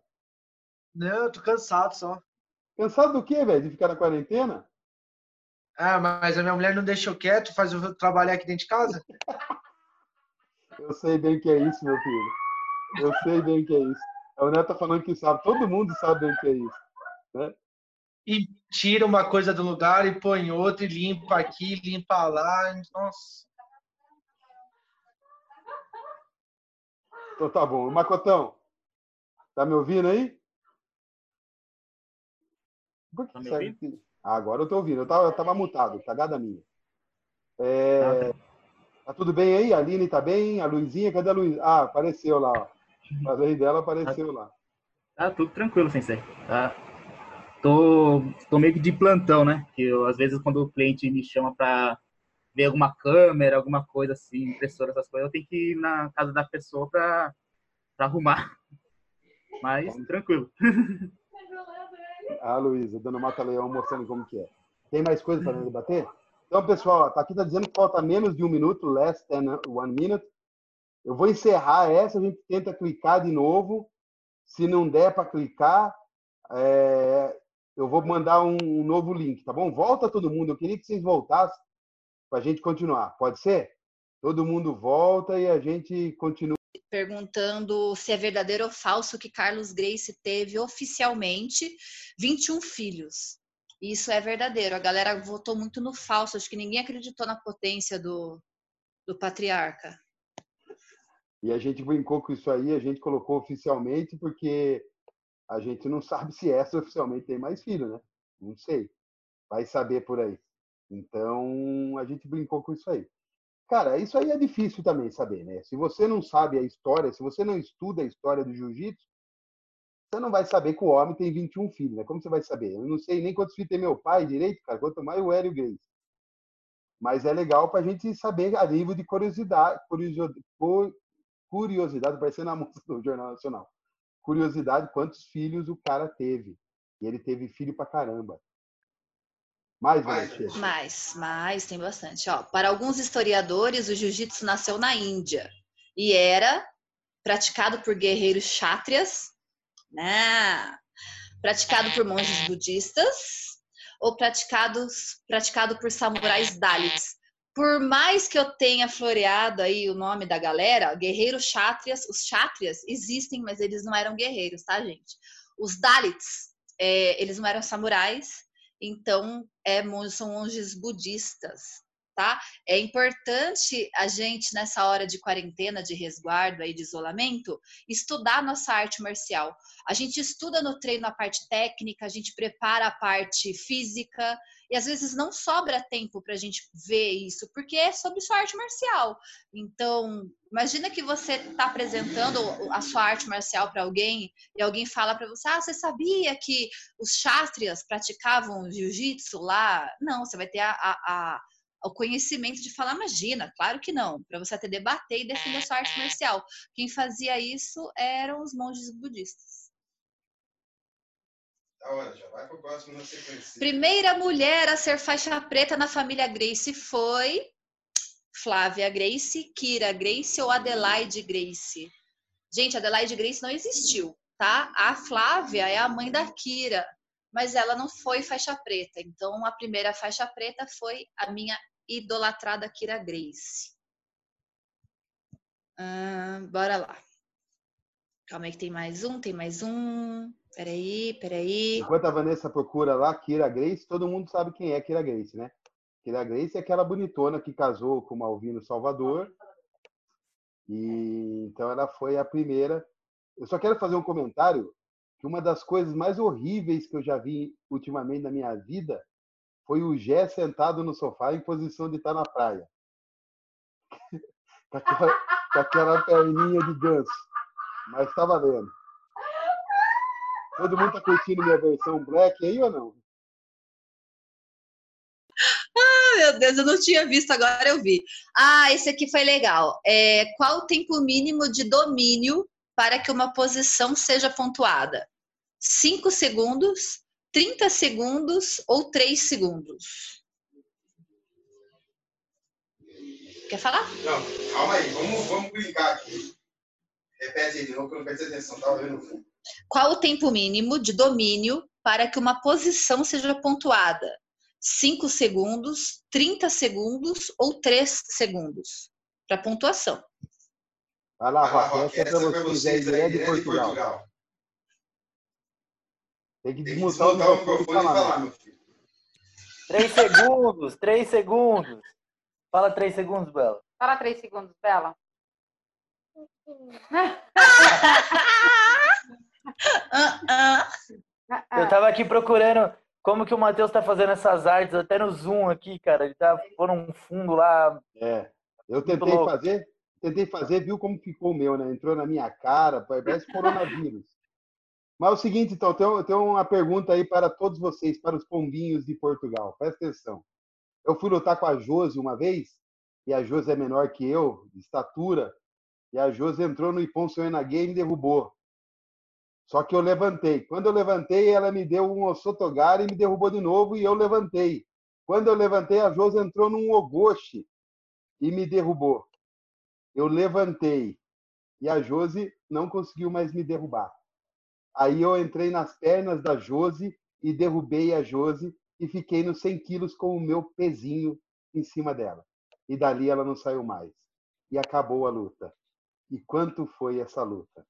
Não, eu tô cansado só. Cansado do quê, velho? De ficar na quarentena? Ah, mas a minha mulher não deixou quieto, faz eu trabalhar aqui dentro de casa. Eu sei bem que é isso, meu filho. Eu sei bem que é isso. O Neto tá falando que sabe. Todo mundo sabe bem que é isso. Né? E tira uma coisa do lugar e põe outra, e limpa aqui, limpa lá. Nossa. Então tá bom. Macotão, tá me ouvindo aí? Por que Tá ouvindo? Ah, agora eu tô ouvindo. Eu tava, eu tava mutado, cagada minha. É, Tá tudo bem aí? A Aline tá bem? A Luizinha, cadê a Luiz? Ah, apareceu lá. ó. Falei dela, apareceu lá. Tá tudo tranquilo, sensei. Tá. Tô, tô meio que de plantão, né? Que eu, às vezes quando o cliente me chama para ver alguma câmera, alguma coisa assim, impressora, essas coisas, eu tenho que ir na casa da pessoa para arrumar. Mas tranquilo. A Luísa, dando mata-leão, mostrando como que é. Tem mais coisa para debater? Então, pessoal, tá aqui tá dizendo que falta menos de um minuto, less than one minute. Eu vou encerrar essa, a gente tenta clicar de novo. Se não der para clicar, é, eu vou mandar um, um novo link, tá bom? Volta todo mundo. Eu queria que vocês voltassem para a gente continuar. Pode ser? Todo mundo volta e a gente continua. perguntando se é verdadeiro ou falso que Carlos Grace teve oficialmente 21 filhos. Isso é verdadeiro. A galera votou muito no falso. Acho que ninguém acreditou na potência do, do patriarca. E a gente brincou com isso aí, a gente colocou oficialmente, porque a gente não sabe se essa oficialmente tem mais filho, né? Não sei. Vai saber por aí. Então, a gente brincou com isso aí. Cara, isso aí é difícil também saber, né? Se você não sabe a história, se você não estuda a história do jiu-jitsu, você não vai saber que o homem tem 21 filhos, né? Como você vai saber? Eu não sei nem quantos filhos tem meu pai direito, cara, quanto mais o Hélio Grace. Mas é legal para a gente saber a nível de curiosidade, curiosidade, curiosidade, parecendo a moça do Jornal Nacional. Curiosidade, quantos filhos o cara teve. E ele teve filho pra caramba. Mais, Vanessa? Mais, mais, tem bastante. Ó, para alguns historiadores, o jiu-jitsu nasceu na Índia e era praticado por guerreiros chátrias, né? praticado por monges budistas ou praticados, praticado por samurais Dalits. Por mais que eu tenha floreado aí o nome da galera, guerreiros chátrias, os chátrias existem, mas eles não eram guerreiros, tá, gente? Os Dalits, é, eles não eram samurais, então é, são monges budistas, tá? É importante a gente, nessa hora de quarentena, de resguardo, aí, de isolamento, estudar nossa arte marcial. A gente estuda no treino a parte técnica, a gente prepara a parte física, e às vezes não sobra tempo para a gente ver isso, porque é sobre sua arte marcial. Então, imagina que você está apresentando a sua arte marcial para alguém e alguém fala para você: Ah, você sabia que os chátrias praticavam jiu-jitsu lá? Não, você vai ter a, a- a- o conhecimento de falar, imagina, claro que não, para você até debater e defender a sua arte marcial. Quem fazia isso eram os monges budistas. Da hora, já vai pro próximo na sequência. Primeira mulher a ser faixa preta na família Grace foi Flávia Grace, Kira Grace ou Adelaide Grace. Gente, Adelaide Grace não existiu, tá? A Flávia é a mãe da Kira, mas ela não foi faixa preta. Então, a primeira faixa preta foi a minha idolatrada Kira Grace. Bora lá. Calma aí que tem mais um, tem mais um. Peraí, peraí. Enquanto a Vanessa procura lá, Kira Grace, todo mundo sabe quem é Kira Grace, né? Kira Grace é aquela bonitona que casou com o Malvino Salvador. E então ela foi a primeira. Eu só quero fazer um comentário que uma das coisas mais horríveis que eu já vi ultimamente na minha vida foi o Gé sentado no sofá em posição de estar na praia. com, aquela, com aquela perninha de ganso. Mas tá valendo. Todo mundo tá curtindo minha versão black aí ou não? Ah, meu Deus, eu não tinha visto, agora eu vi. Ah, esse aqui foi legal. É, qual o tempo mínimo de domínio para que uma posição seja pontuada? 5 segundos, 30 segundos ou 3 segundos? Quer falar? Não, calma aí, vamos, vamos brincar aqui. Repete aí de novo que eu não prestei atenção, tava vendo. Qual o tempo mínimo de domínio para que uma posição seja pontuada? 5 segundos, 30 segundos ou 3 segundos? Para pontuação. Vai lá, Rock, essa é é aí, direto de direto de Portugal. Portugal. Tem que Tem que desmutar o microfone e microfone e falar. meu filho. Três segundos, três segundos. Fala três segundos, Bela. Fala três segundos, Bela. Eu tava aqui procurando como que o Matheus tá fazendo essas artes, até no Zoom aqui, cara. Ele tá pondo um fundo lá. É. Eu tentei fazer, tentei fazer, viu como ficou o meu, né? Entrou na minha cara, parece coronavírus. Mas é o seguinte, então, eu tenho, uma pergunta aí para todos vocês, para os pombinhos de Portugal. Presta atenção. Eu fui lutar com a Josi uma vez, e a Josi é menor que eu, de estatura, e a Josi entrou no Ipon Soenaguê e me derrubou. Só que eu levantei. Quando eu levantei, ela me deu um Osotogari e me derrubou de novo, e eu levantei. Quando eu levantei, a Josi entrou num Ogoshi e me derrubou. Eu levantei e a Josi não conseguiu mais me derrubar. Aí eu entrei nas pernas da Josi e derrubei a Josi e fiquei nos 100 quilos com o meu pezinho em cima dela. E dali ela não saiu mais. E acabou a luta. E quanto foi essa luta?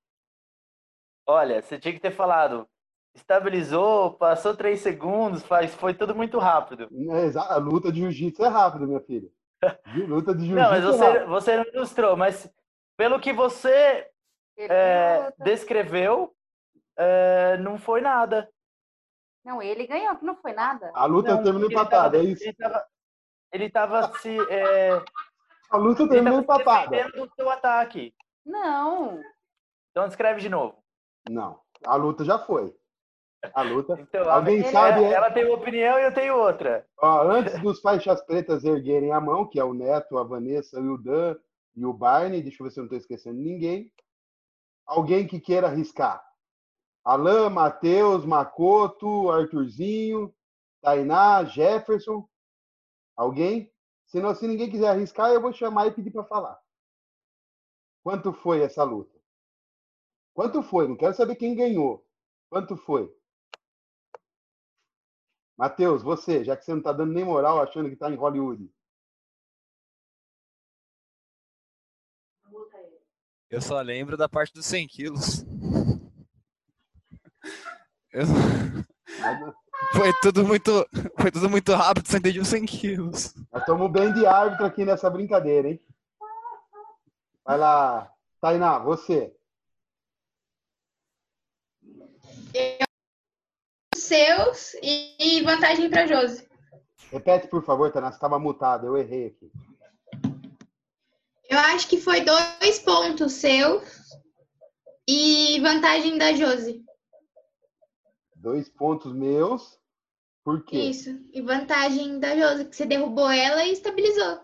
Olha, você tinha que ter falado. Estabilizou, passou três segundos, faz, foi tudo muito rápido. É, A luta de jiu-jitsu é rápido, minha filha. De- Luta de Não, mas jiu-jitsu é você, rápido. você não ilustrou, mas pelo que você é, descreveu, é, não foi nada. Não, ele ganhou, que não foi nada. A luta Não, terminou ele tava- empatada, é isso? Ele tava, ele tava se. é, A luta ele terminou empatada. defendendo do seu ataque. Não. Então descreve de novo. Não, a luta já foi. A luta. Então, Alguém ela, sabe? é- ela tem uma opinião e eu tenho outra. Ó, antes dos faixas pretas erguerem a mão, que é o Neto, a Vanessa, o Dan e o Barney, deixa eu ver se eu não estou esquecendo ninguém. Alguém que queira arriscar. Alain, Matheus, Macoto, Arthurzinho, Tainá, Jefferson. Alguém? Se, não, se ninguém quiser arriscar, eu vou chamar e pedir para falar. Quanto foi essa luta? Quanto foi? Não quero saber quem ganhou. Quanto foi? Matheus, você, já que você não está dando nem moral achando que está em Hollywood. Eu só lembro da parte dos 100 quilos. Eu- Foi tudo muito, foi tudo muito rápido, só entendi os 100 quilos. Nós estamos bem de árbitro aqui nessa brincadeira, hein? Vai lá, Tainá, você. Seus e vantagem para Josi. Repete, por favor, Tainá, você estava mutada, eu errei aqui. Eu acho que foi dois pontos seus e vantagem da Josi. Dois pontos meus. Por quê? Isso. E vantagem da Josi, que você derrubou ela e estabilizou.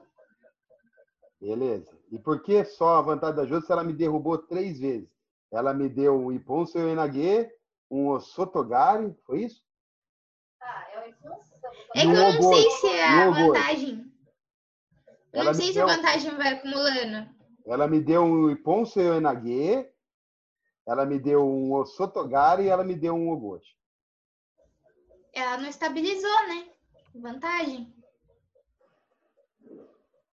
Beleza. E por que só a vantagem da Jô se ela me derrubou três vezes? Ela me deu um Ipon Seoenage, um Sotogari, foi isso? É E que um eu não sei se é a vantagem. Eu não me sei se a vantagem vai acumulando. Ela me deu um Ipon Seoenage, ela me deu um Sotogari e ela me deu um Ogoshi. Ela não estabilizou, né? Vantagem.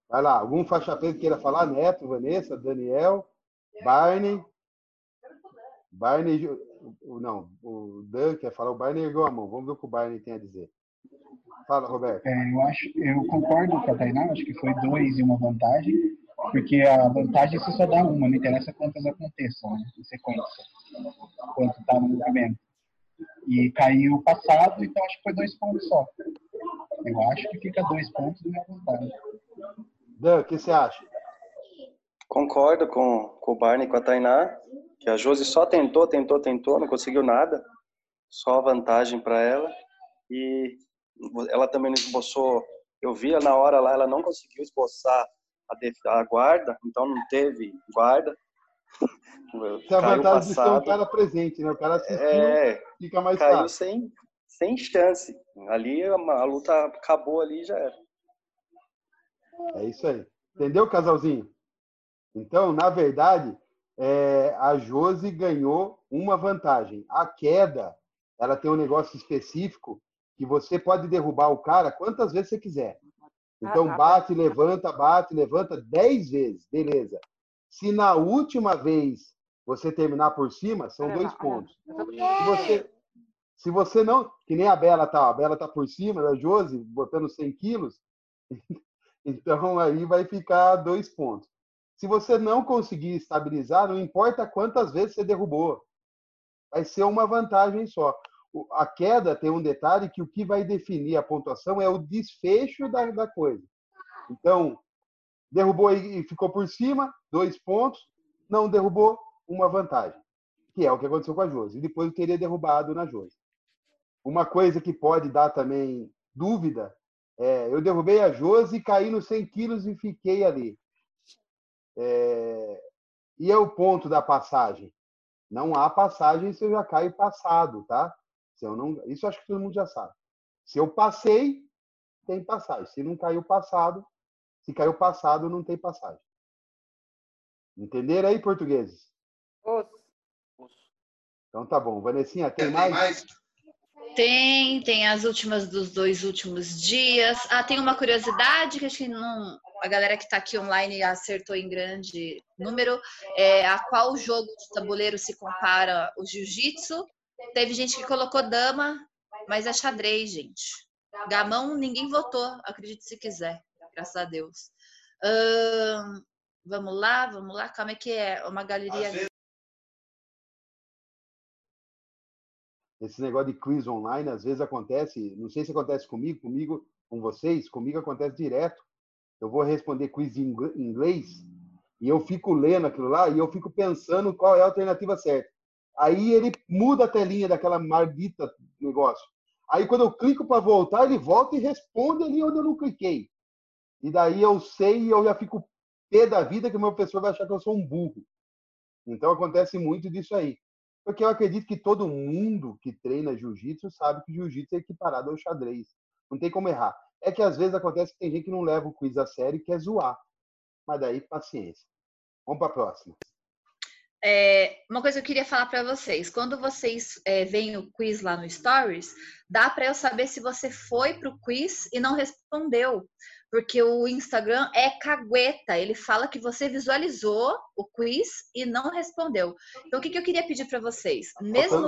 Vai lá, algum faixa preta queira falar? Neto, Vanessa, Daniel, Barney. Barney, não, o Dan quer falar, o Barney ergueu a mão. Vamos ver o que o Barney tem a dizer. Fala, Roberto. É, eu acho, eu concordo com a Tainá, acho que foi dois e uma vantagem, porque a vantagem você só dá uma, não interessa quantas aconteçam, né, em sequência, quanto está no movimento. E caiu o passado, então acho que foi dois pontos só. Eu acho que fica dois pontos uma vantagem. Dan, o que você acha? Concordo com, com o Barney e com a Tainá, que a Josi só tentou, tentou, tentou, não conseguiu nada, só vantagem para ela. E ela também não esboçou, eu via na hora lá, ela não conseguiu esboçar a, def- a guarda, então não teve guarda. É a Caiu vantagem de ser um passado. cara presente, né? O cara assistiu, É, fica mais caiu fácil. sem, sem chance. Ali a, a luta acabou ali e já era. É isso aí. Entendeu, casalzinho? Então, na verdade, é, a Josi ganhou uma vantagem. A queda, ela tem um negócio específico que você pode derrubar o cara quantas vezes você quiser. Então, Ah, ah, bate, levanta, bate, levanta dez vezes. Beleza. Se na última vez você terminar por cima, são dois pontos. Se você, se você não, que nem a Bela tá, a Bela tá por cima da Josi, botando 100 quilos, então aí vai ficar dois pontos. Se você não conseguir estabilizar, não importa quantas vezes você derrubou, vai ser uma vantagem só. A queda tem um detalhe que o que vai definir a pontuação é o desfecho da, da coisa. Então, derrubou e ficou por cima, dois pontos. Não derrubou, uma vantagem. Que é o que aconteceu com a Josi. E depois teria derrubado na Josi. Uma coisa que pode dar também dúvida é, eu derrubei a Josi, caí nos 100 quilos e fiquei ali. É, e é o ponto da passagem. Não há passagem se eu já caio passado, tá? Se eu não, isso acho que todo mundo já sabe. Se eu passei, tem passagem. Se não caiu passado, se caiu passado, não tem passagem. Entenderam aí, portugueses? Então tá bom. Vanessinha, tem mais? Tem, tem as últimas dos dois últimos dias. Ah, tem uma curiosidade que acho que não, a galera que está aqui online acertou em grande número. É, a qual jogo de tabuleiro se compara o jiu-jitsu? Teve gente que colocou dama, mas é xadrez, gente. Gamão ninguém votou, acredite se quiser, graças a Deus. Ahn, vamos lá, vamos lá, calma aí que é uma galeria. Esse negócio de quiz online, às vezes acontece, não sei se acontece comigo, comigo, com vocês, comigo acontece direto. Eu vou responder quiz em inglês e eu fico lendo aquilo lá e eu fico pensando qual é a alternativa certa. Aí ele muda a telinha daquela maldita negócio. Aí quando eu clico para voltar, ele volta e responde ali onde eu não cliquei. E daí eu sei e eu já fico pé da vida que o meu professor vai achar que eu sou um burro. Então acontece muito disso aí. Porque eu acredito que todo mundo que treina jiu-jitsu sabe que jiu-jitsu é equiparado ao xadrez. Não tem como errar. É que às vezes acontece que tem gente que não leva o quiz a sério e quer zoar. Mas daí, paciência. Vamos para a próxima. É, uma coisa que eu queria falar para vocês: quando vocês é, veem o quiz lá no Stories, dá para eu saber se você foi para o quiz e não respondeu. Porque o Instagram é cagueta, ele fala que você visualizou o quiz e não respondeu. Então, o que, que eu queria pedir para vocês? Mesmo.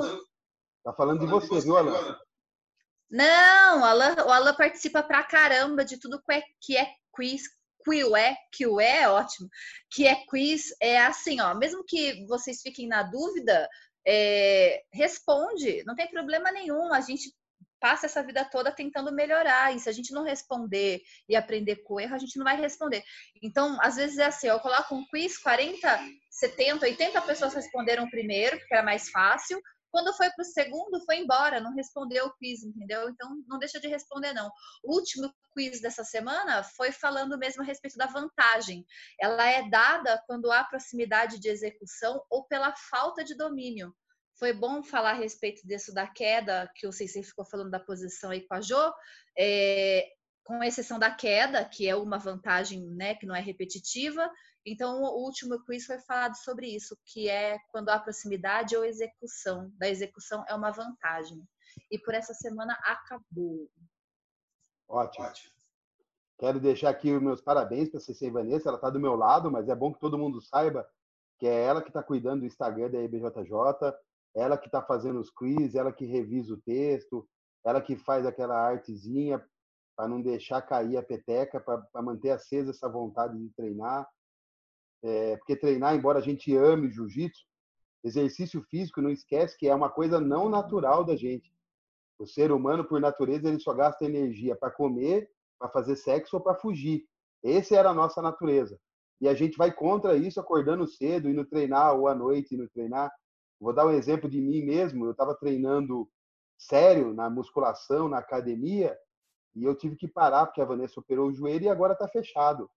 Tá falando de você, viu, Alan? Não, o Alan, o Alan participa pra caramba de tudo que é, que é quiz. Quill é, Q é ótimo. Que é quiz, é assim, ó. Mesmo que vocês fiquem na dúvida, é, responde, não tem problema nenhum. A gente passa essa vida toda tentando melhorar. E se a gente não responder e aprender com o erro, a gente não vai responder. Então, às vezes é assim, eu coloco um quiz, 40, 70, 80 pessoas responderam primeiro, porque era mais fácil. Quando foi para o segundo, foi embora, não respondeu o quiz, entendeu? Então, não deixa de responder, não. O último quiz dessa semana foi falando mesmo a respeito da vantagem. Ela é dada quando há proximidade de execução ou pela falta de domínio. Foi bom falar a respeito disso da queda, que o Sensei ficou falando da posição aí com a Jo. É, com exceção da queda, que é uma vantagem né, que não é repetitiva. Então, o último quiz foi falado sobre isso, que é quando há proximidade ou execução. Da execução é uma vantagem. E por essa semana acabou. Ótimo. Quero deixar aqui os meus parabéns para a CC Vanessa. Ela está do meu lado, mas é bom que todo mundo saiba que é ela que está cuidando do Instagram da IBJJ, ela que está fazendo os quiz, ela que revisa o texto, ela que faz aquela artezinha para não deixar cair a peteca, para manter acesa essa vontade de treinar. É, porque treinar, embora a gente ame jiu-jitsu, exercício físico, não esquece que é uma coisa não natural da gente. O ser humano, por natureza, ele só gasta energia para comer, para fazer sexo ou para fugir. Essa era a nossa natureza. E a gente vai contra isso acordando cedo, indo treinar, ou à noite indo treinar. Vou dar um exemplo de mim mesmo. Eu estava treinando sério na musculação, na academia, e eu tive que parar porque a Vanessa operou o joelho e agora está fechado.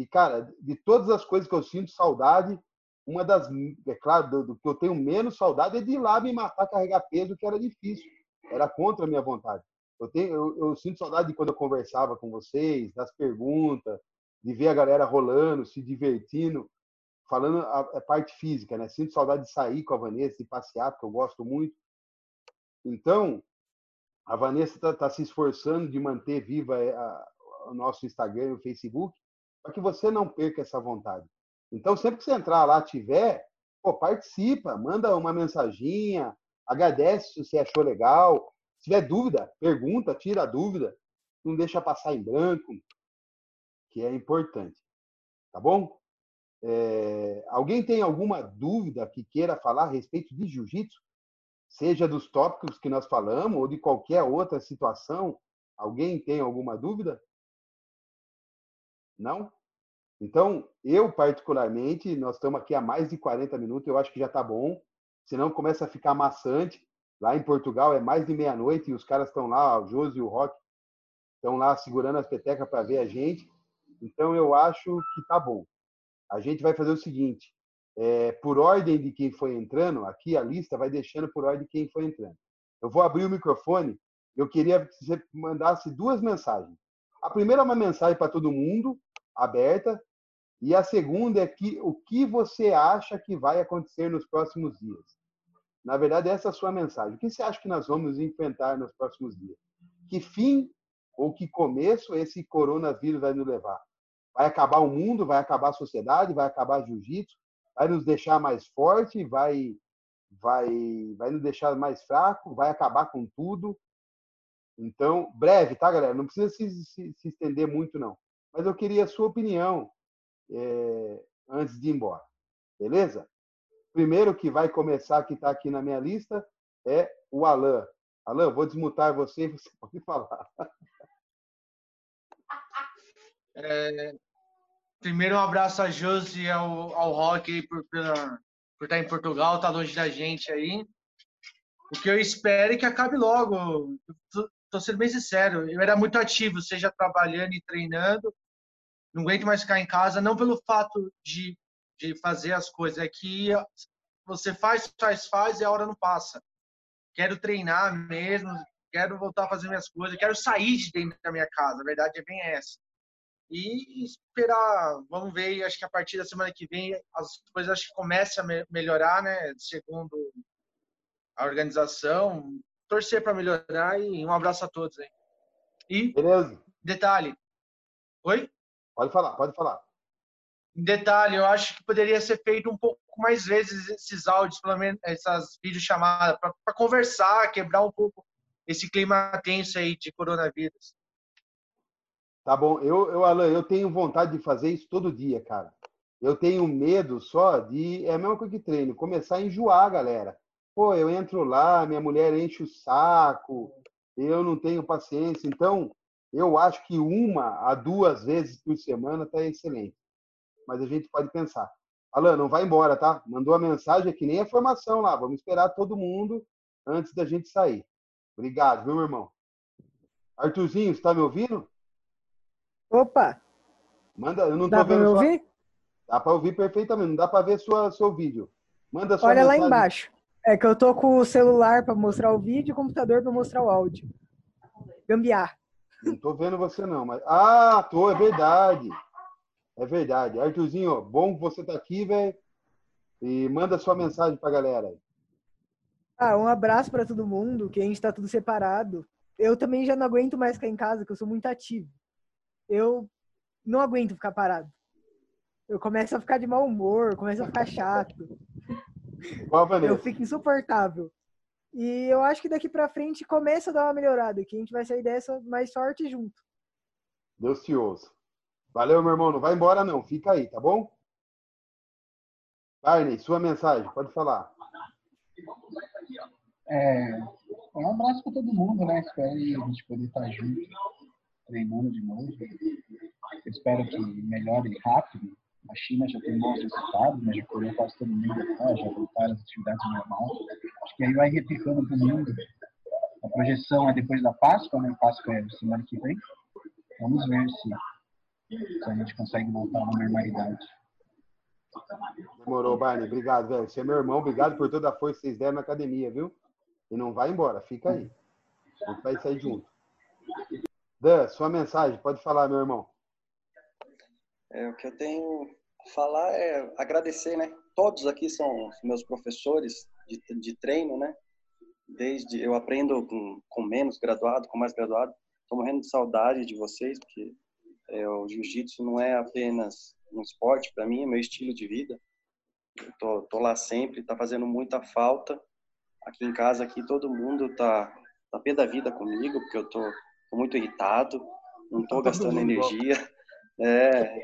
E, cara, de todas as coisas que eu sinto saudade, uma das, é claro, do, do que eu tenho menos saudade é de ir lá me matar, carregar peso, que era difícil. Era contra a minha vontade. Eu, tenho, eu, eu sinto saudade de quando eu conversava com vocês, das perguntas, de ver a galera rolando, se divertindo, falando a, a parte física, né? Sinto saudade de sair com a Vanessa, de passear, porque eu gosto muito. Então, a Vanessa está tá se esforçando de manter viva eh, a, o nosso Instagram e o Facebook, para que você não perca essa vontade. Então, sempre que você entrar lá, tiver, pô, participa, manda uma mensaginha, agradece se você achou legal. Se tiver dúvida, pergunta, tira a dúvida, não deixa passar em branco, que é importante. Tá bom? É, alguém tem alguma dúvida que queira falar a respeito de jiu-jitsu? Seja dos tópicos que nós falamos ou de qualquer outra situação? Alguém tem alguma dúvida? Não? Então, eu particularmente, nós estamos aqui há mais de 40 minutos, eu acho que já está bom. Senão começa a ficar maçante. Lá em Portugal é mais de meia-noite e os caras estão lá, o Josi e o Rock, estão lá segurando as petecas para ver a gente. Então, eu acho que está bom. A gente vai fazer o seguinte: é, por ordem de quem foi entrando, aqui a lista vai deixando por ordem de quem foi entrando. Eu vou abrir o microfone. Eu queria que você mandasse duas mensagens. A primeira é uma mensagem para todo mundo, aberta, e a segunda é que o que você acha que vai acontecer nos próximos dias. Na verdade, essa é a sua mensagem. O que você acha que nós vamos enfrentar nos próximos dias? Que fim ou que começo esse coronavírus vai nos levar? Vai acabar o mundo? Vai acabar a sociedade? Vai acabar jiu-jitsu? Vai nos deixar mais forte? Vai, vai, vai nos deixar mais fraco? Vai acabar com tudo? Então, breve, tá, galera? Não precisa se, se, se estender muito, não. Mas eu queria a sua opinião é, antes de ir embora. Beleza? Primeiro que vai começar, que está aqui na minha lista, é o Alan. Alan, vou desmutar você e você pode falar. É, primeiro, um abraço a Josi e ao, ao Rock por, por, por estar em Portugal, tá longe da gente aí. O que eu espero é que acabe logo. Estou sendo bem sincero, eu era muito ativo, seja trabalhando e treinando, não aguento mais ficar em casa, não pelo fato de, de fazer as coisas, é que você faz, faz, faz e a hora não passa. Quero treinar mesmo, quero voltar a fazer minhas coisas, quero sair de dentro da minha casa, a verdade é bem essa. E esperar, vamos ver, acho que a partir da semana que vem as coisas acho que começam a melhorar, né, segundo a organização, torcer para melhorar e um abraço a todos aí. E Beleza. detalhe. Oi? Pode falar, pode falar. Detalhe, eu acho que poderia ser feito um pouco mais vezes esses áudios, pelo menos essas videochamadas, para conversar, quebrar um pouco esse clima tenso aí de coronavírus. Tá bom. Eu, eu, Alan, eu tenho vontade de fazer isso todo dia, cara. Eu tenho medo só de. É a mesma coisa que treino, começar a enjoar, galera. Pô, eu entro lá, minha mulher enche o saco, eu não tenho paciência. Então, eu acho que uma a duas vezes por semana está excelente. Mas a gente pode pensar. Alan, não vai embora, tá? Mandou a mensagem que nem a formação lá. Vamos esperar todo mundo antes da gente sair. Obrigado, viu, meu irmão? Arthurzinho, está me ouvindo? Opa! Manda, eu não dá tô vendo. Dá para ouvir? Dá para ouvir perfeitamente. Não dá para ver sua, seu vídeo. Manda sua Olha mensagem. lá embaixo. É que eu tô com o celular para mostrar o vídeo e o computador para mostrar o áudio. Gambiar. Não tô vendo você não, mas. Ah, tô, é verdade. É verdade. Arthurzinho, bom que você tá aqui, velho. E manda sua mensagem pra galera. Ah, um abraço para todo mundo, que a gente tá tudo separado. Eu também já não aguento mais ficar em casa, que eu sou muito ativo. Eu não aguento ficar parado. Eu começo a ficar de mau humor, começo a ficar chato. Eu fico insuportável. E eu acho que daqui para frente começa a dar uma melhorada, que a gente vai sair dessa mais forte junto. Deus te ouça. Valeu, meu irmão. Não vai embora, não. Fica aí, tá bom? Barney, sua mensagem, pode falar. É, um abraço para todo mundo, né? Espero a gente poder estar junto, treinando de novo. Espero que melhore rápido. A China já tem bons resultados, mas já colheu quase todo mundo lá, já voltaram as atividades normais. Acho que aí vai replicando para o mundo. A projeção é depois da Páscoa, né? Páscoa é semana que vem. Vamos ver se, se a gente consegue voltar à normalidade. Demorou, Barney. Obrigado, velho. Você é meu irmão. Obrigado por toda a força que vocês deram na academia, viu? E não vai embora. Fica aí. A gente vai sair junto. Dan, sua mensagem. Pode falar, meu irmão. É, o que eu tenho falar é agradecer, né? Todos aqui são meus professores de, de treino, né? Desde eu aprendo com, com menos graduado, com mais graduado. Estou morrendo de saudade de vocês, porque é, o jiu-jitsu não é apenas um esporte para mim, é meu estilo de vida. Eu tô, tô lá sempre, tá fazendo muita falta. Aqui em casa, aqui todo mundo tá, tá pé da vida comigo, porque eu tô, tô muito irritado, não tô gastando energia. É,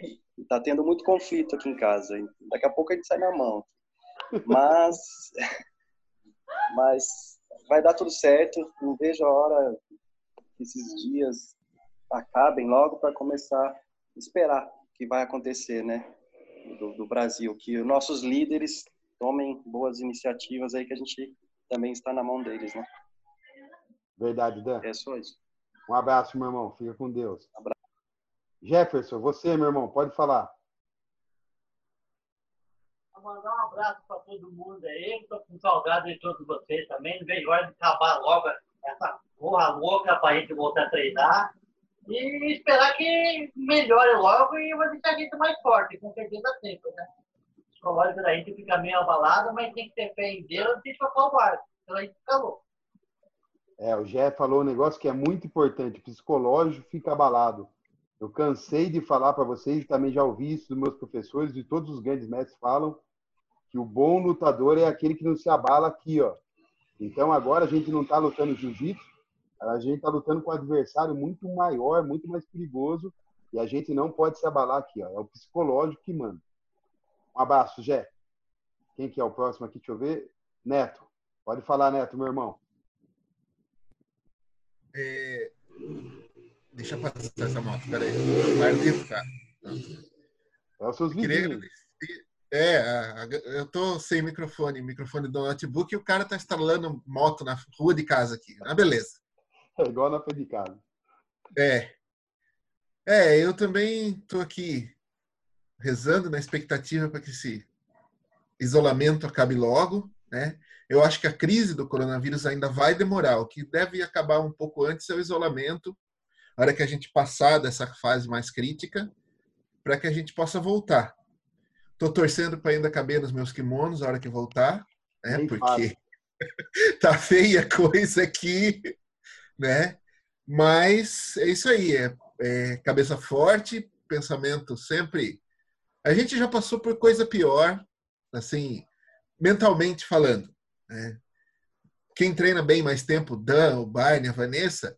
tá tendo muito conflito aqui em casa. Daqui a pouco a gente sai na mão. Mas, mas vai dar tudo certo. Não vejo a hora que esses dias acabem logo para começar a esperar o que vai acontecer, né? Do, do Brasil, que os nossos líderes tomem boas iniciativas aí que a gente também está na mão deles, né? Verdade, Dan. É só isso. Um abraço, meu irmão. Fica com Deus. Jefferson, você, meu irmão, pode falar. Vou mandar um abraço para todo mundo aí. Estou com saudade de todos vocês também. Não vejo hora de acabar logo essa porra louca para a gente voltar a treinar. E esperar que melhore logo e vai deixar a gente mais forte, com certeza sempre, né? Psicológico da gente fica meio abalado, mas tem que ter fé em Deus e tocar o barco. Senão a gente fica louco. É, o Jeff falou um negócio que é muito importante. O psicológico fica abalado. Eu cansei de falar para vocês, também já ouvi isso dos meus professores e todos os grandes mestres falam que o bom lutador é aquele que não se abala aqui, ó. Então agora a gente não está lutando jiu-jitsu, a gente está lutando com um adversário muito maior, muito mais perigoso e a gente não pode se abalar aqui, ó. É o psicológico que manda. Um abraço, Jé. Quem que é o próximo aqui? Deixa eu ver. Neto. Pode falar, Neto, meu irmão. É... Deixa eu passar essa moto, peraí. Marlito, cara. É os seus Queria. É, eu tô sem microfone, microfone do notebook e o cara tá instalando moto na rua de casa aqui. Ah, beleza. É igual na frente de casa. É. É, eu também tô aqui rezando na expectativa para que esse isolamento acabe logo, né? Eu acho que a crise do coronavírus ainda vai demorar. O que deve acabar um pouco antes é o isolamento, a hora que a gente passar dessa fase mais crítica, para que a gente possa voltar. Tô torcendo para ainda caber nos meus kimonos a hora que voltar, né? Porque tá feia a coisa aqui, né? Mas é isso aí, é, é cabeça forte, pensamento sempre. A gente já passou por coisa pior, assim, mentalmente falando. Né? Quem treina bem mais tempo, Dan, o Barney, a Vanessa,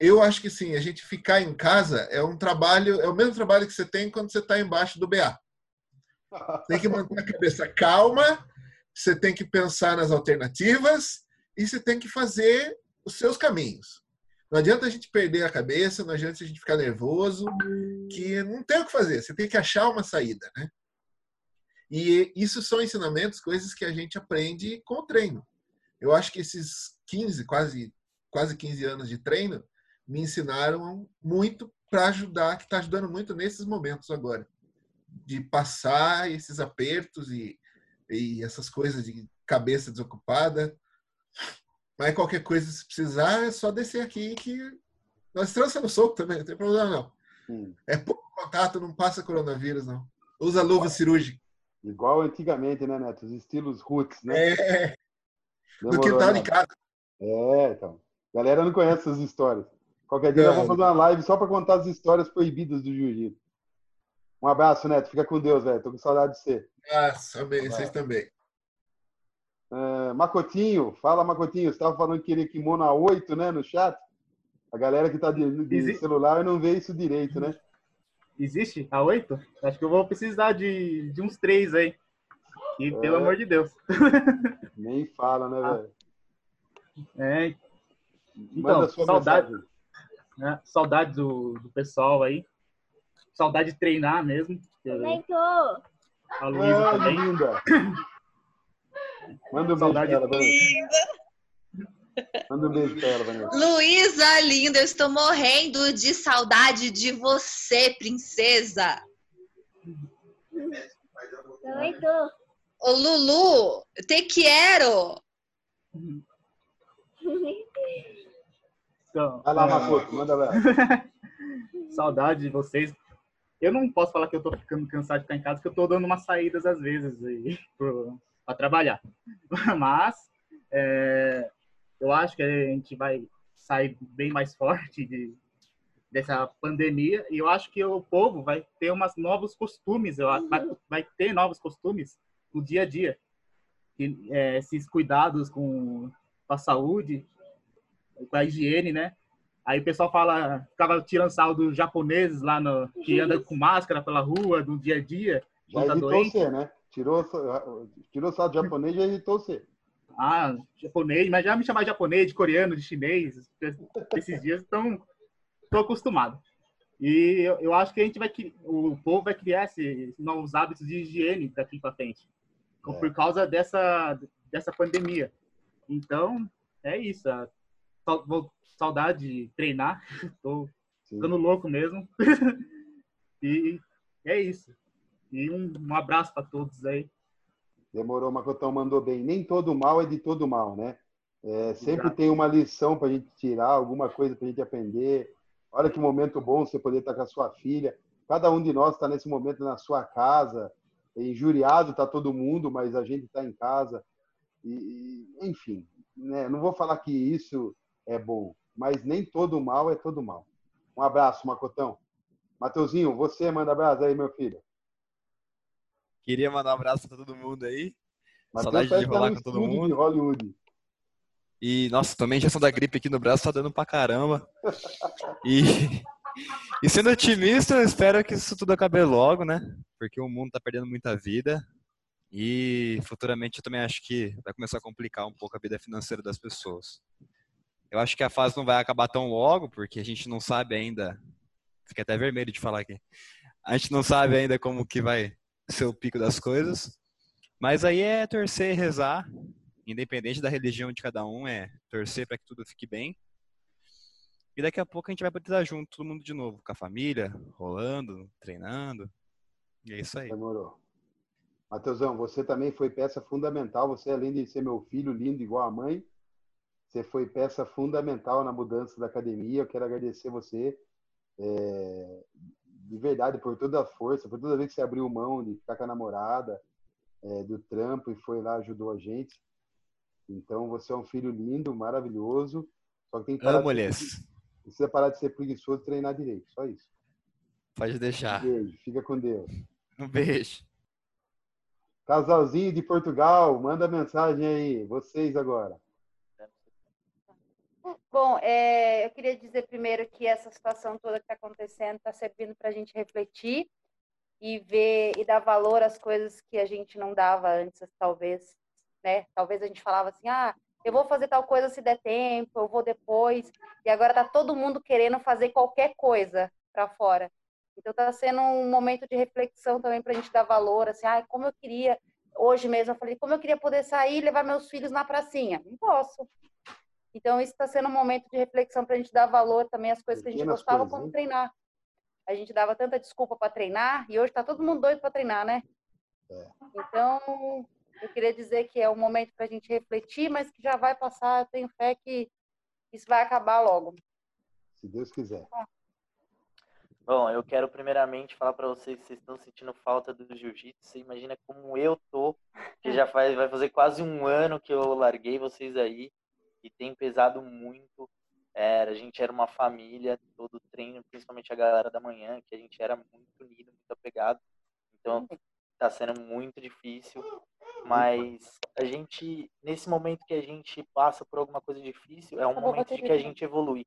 eu acho que sim, a gente ficar em casa é um trabalho, é o mesmo trabalho que você tem quando você está embaixo do BA. Tem que manter a cabeça calma, você tem que pensar nas alternativas e você tem que fazer os seus caminhos. Não adianta a gente perder a cabeça, não adianta a gente ficar nervoso, que não tem o que fazer, você tem que achar uma saída, né? E isso são ensinamentos, coisas que a gente aprende com o treino. Eu acho que esses 15, quase, quase 15 anos de treino me ensinaram muito para ajudar, que está ajudando muito nesses momentos agora. De passar esses apertos e, e essas coisas de cabeça desocupada. Mas qualquer coisa, se precisar, é só descer aqui que nós trança no soco também, não tem problema não. É pouco contato, não passa coronavírus, não. Usa luva cirúrgica. Igual antigamente, né, Neto? Os estilos roots, né? É. Do Demorou, quintal de Neto. casa. É, então. A galera não conhece essas histórias. Qualquer dia eu vou fazer uma live só para contar as histórias proibidas do jiu-jitsu. Um abraço, Neto. Fica com Deus, velho. Tô com saudade de você. Nossa, amém. Vocês também. Ah, Macotinho, fala, Macotinho. Você estava falando que queria kimono a 8, né, no chat? A galera que tá de, de celular não vê isso direito, né? Existe a oito? Acho que eu vou precisar de, de uns três aí. E pelo É. amor de Deus. Nem fala, né, velho? É. Manda Então, sua saudade, mensagem. Né? saudade do, do pessoal aí. Saudade de treinar mesmo. Tô. A Luísa Ah, também. linda. Manda um beijo Saudade pra ela, Vanessa. Manda um beijo pra ela, Vanessa. Luísa, linda, eu estou morrendo de saudade de você, princesa. Também tô. Ô, Lulu, te quero. Então, Vai lá, é, Makoto, manda lá. Saudade de vocês. Eu não posso falar que eu tô ficando cansado de ficar em casa, porque eu tô dando umas saídas às vezes aí para trabalhar. Mas é, eu acho que a gente vai sair bem mais forte de, dessa pandemia e eu acho que o povo vai ter umas novos costumes, eu, acho- vai, vai ter novos costumes no dia a dia. E, é, esses cuidados com a saúde, com a higiene, né? Aí o pessoal fala, ficava tirando sal dos japoneses lá no, que anda com máscara pela rua, no dia a dia, Já tá irritou doente. você, né? Tirou, tirou só do japonês e já irritou você. Ah, japonês, mas já me chamar de japonês, de coreano, de chinês, esses dias, então acostumado. E eu, eu acho que a gente vai, cri- o povo vai criar esses novos hábitos de higiene daqui para frente, com- por causa dessa, dessa pandemia. Então, é isso. a vou- saudade de treinar, estou ficando louco mesmo. e é isso. E um, um abraço para todos aí. Demorou, Macotão mandou bem. Nem todo mal é de todo mal, né? É, sempre Exato. tem uma lição para a gente tirar, alguma coisa para a gente aprender. Olha que momento bom você poder estar com a sua filha. Cada um de nós está nesse momento na sua casa. Injuriado está todo mundo, mas a gente está em casa. E, enfim, né? não vou falar que isso é bom, mas nem todo mal é todo mal. Um abraço, Macotão. Mateuzinho, você manda abraço aí, meu filho. Queria mandar um abraço pra todo mundo aí. Mateus Saudade de tá rolar com todo mundo. Hollywood. E, nossa, também injeção da gripe aqui no braço tá dando pra caramba. E, e sendo otimista, eu espero que isso tudo acabe logo, né? Porque o mundo tá perdendo muita vida. E futuramente eu também acho que vai começar a complicar um pouco a vida financeira das pessoas. Eu acho que a fase não vai acabar tão logo, porque a gente não sabe ainda. Fiquei até vermelho de falar aqui. A gente não sabe ainda como que vai ser o pico das coisas. Mas aí é torcer e rezar, independente da religião de cada um, é torcer para que tudo fique bem. E daqui a pouco a gente vai poder estar junto, todo mundo de novo, com a família, rolando, treinando. E é isso aí. Demorou. Mateusão, você também foi peça fundamental. Você, além de ser meu filho lindo igual a mãe, você foi peça fundamental na mudança da academia. Eu quero agradecer você é, de verdade por toda a força, por toda vez que você abriu mão de ficar com a namorada, é, do trampo e foi lá ajudou a gente. Então você é um filho lindo, maravilhoso. Só que tem que parar Amo de ser precisa parar de ser preguiçoso e treinar direito. Só isso. Pode deixar. Beijo. Fica com Deus. Um beijo. Casalzinho de Portugal, manda mensagem aí. Vocês agora. Bom, é, eu queria dizer primeiro que essa situação toda que está acontecendo está servindo para a gente refletir e ver e dar valor às coisas que a gente não dava antes, talvez, né? Talvez a gente falava assim, ah, eu vou fazer tal coisa se der tempo, eu vou depois, e agora tá todo mundo querendo fazer qualquer coisa para fora. Então está sendo um momento de reflexão também para a gente dar valor, assim, ah, como eu queria hoje mesmo, eu falei, como eu queria poder sair e levar meus filhos na pracinha. Não posso. Então, isso está sendo um momento de reflexão para a gente dar valor também às coisas que a gente gostava coisas, como treinar. A gente dava tanta desculpa para treinar e hoje está todo mundo doido para treinar, né? Então, eu queria dizer que é um momento para a gente refletir, mas que já vai passar. Eu tenho fé que isso vai acabar logo. Se Deus quiser. Bom, eu quero primeiramente falar para vocês que vocês estão sentindo falta do jiu-jitsu. Você imagina como eu tô, que já faz, vai fazer quase um ano que eu larguei vocês aí e tem pesado muito. A gente era uma família, todo treino, principalmente a galera da manhã, que a gente era muito unido, muito apegado. Então, tá sendo muito difícil, mas a gente, nesse momento que a gente passa por alguma coisa difícil, é um momento de que a gente evolui.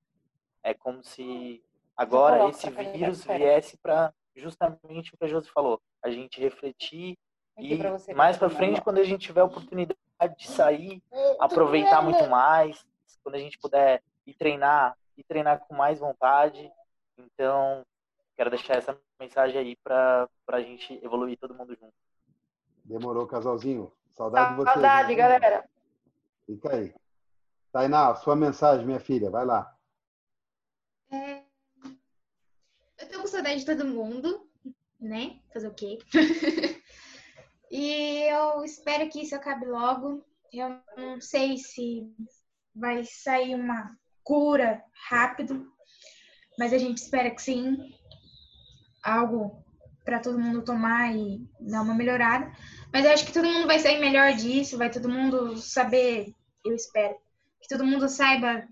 É como se agora esse vírus viesse para justamente o que a Josi falou, a gente refletir e mais para frente, quando a gente tiver a oportunidade de sair, aproveitar muito mais, quando a gente puder ir treinar, ir treinar com mais vontade. Então, quero deixar essa mensagem aí para a gente evoluir todo mundo junto. Demorou, casalzinho. Saudade de vocês. Saudade, né? galera. Fica aí. Tainá, sua mensagem, minha filha. Vai lá. É, Eu tô com saudade de todo mundo, né? Fazer o quê? E eu espero que isso acabe logo. Eu não sei se vai sair uma cura rápido, mas a gente espera que sim. Algo para todo mundo tomar e dar uma melhorada. Mas eu acho que todo mundo vai sair melhor disso, vai todo mundo saber, eu espero, que todo mundo saiba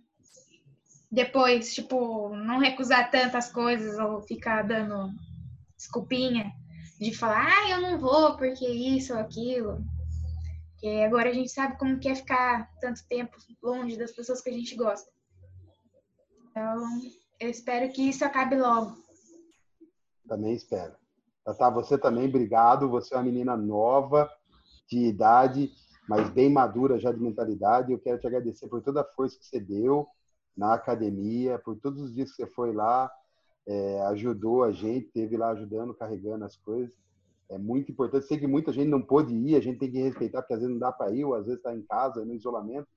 depois, tipo, não recusar tantas coisas ou ficar dando desculpinha de falar, ah, eu não vou porque isso ou aquilo. Porque agora a gente sabe como que é ficar tanto tempo longe das pessoas que a gente gosta. Então, eu espero que isso acabe logo. Também espero. Tatá, você também, obrigado. Você é uma menina nova, de idade, mas bem madura já de mentalidade. Eu quero te agradecer por toda a força que você deu na academia, por todos os dias que você foi lá, é, ajudou a gente, teve lá ajudando, carregando as coisas. É muito importante. Sei que muita gente não pôde ir, a gente tem que respeitar, porque às vezes não dá para ir, ou às vezes está em casa, no isolamento.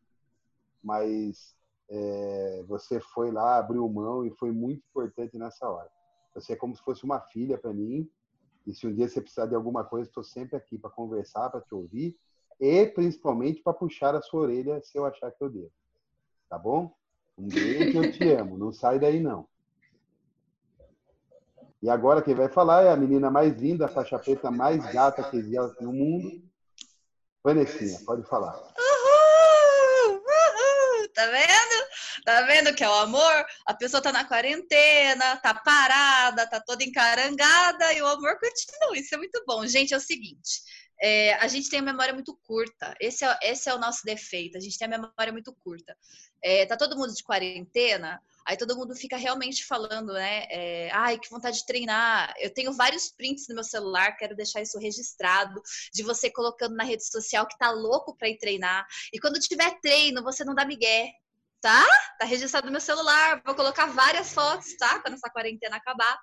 Mas é, você foi lá, abriu mão e foi muito importante nessa hora. Você é como se fosse uma filha para mim. E se um dia você precisar de alguma coisa, estou sempre aqui para conversar, para te ouvir e principalmente para puxar a sua orelha se eu achar que eu devo. Tá bom? Um beijo, eu te amo. Não sai daí, não. E agora quem vai falar é a menina mais linda, a faixa preta mais gata que existe no mundo. Vanessinha, pode falar. Uhul, uhul, tá vendo? Tá vendo que é o amor? A pessoa tá na quarentena, tá parada, tá toda encarangada e o amor continua. Isso é muito bom. Gente, é o seguinte. É, a gente tem a memória muito curta. Esse é, esse é o nosso defeito. A gente tem a memória muito curta. É, tá todo mundo de quarentena, aí todo mundo fica realmente falando, né? É, Ai, que vontade de treinar. Eu tenho vários prints no meu celular, quero deixar isso registrado, de você colocando na rede social que tá louco para ir treinar. E quando tiver treino, você não dá migué. Tá? Tá registrado no meu celular. Vou colocar várias fotos, tá? Quando essa quarentena acabar.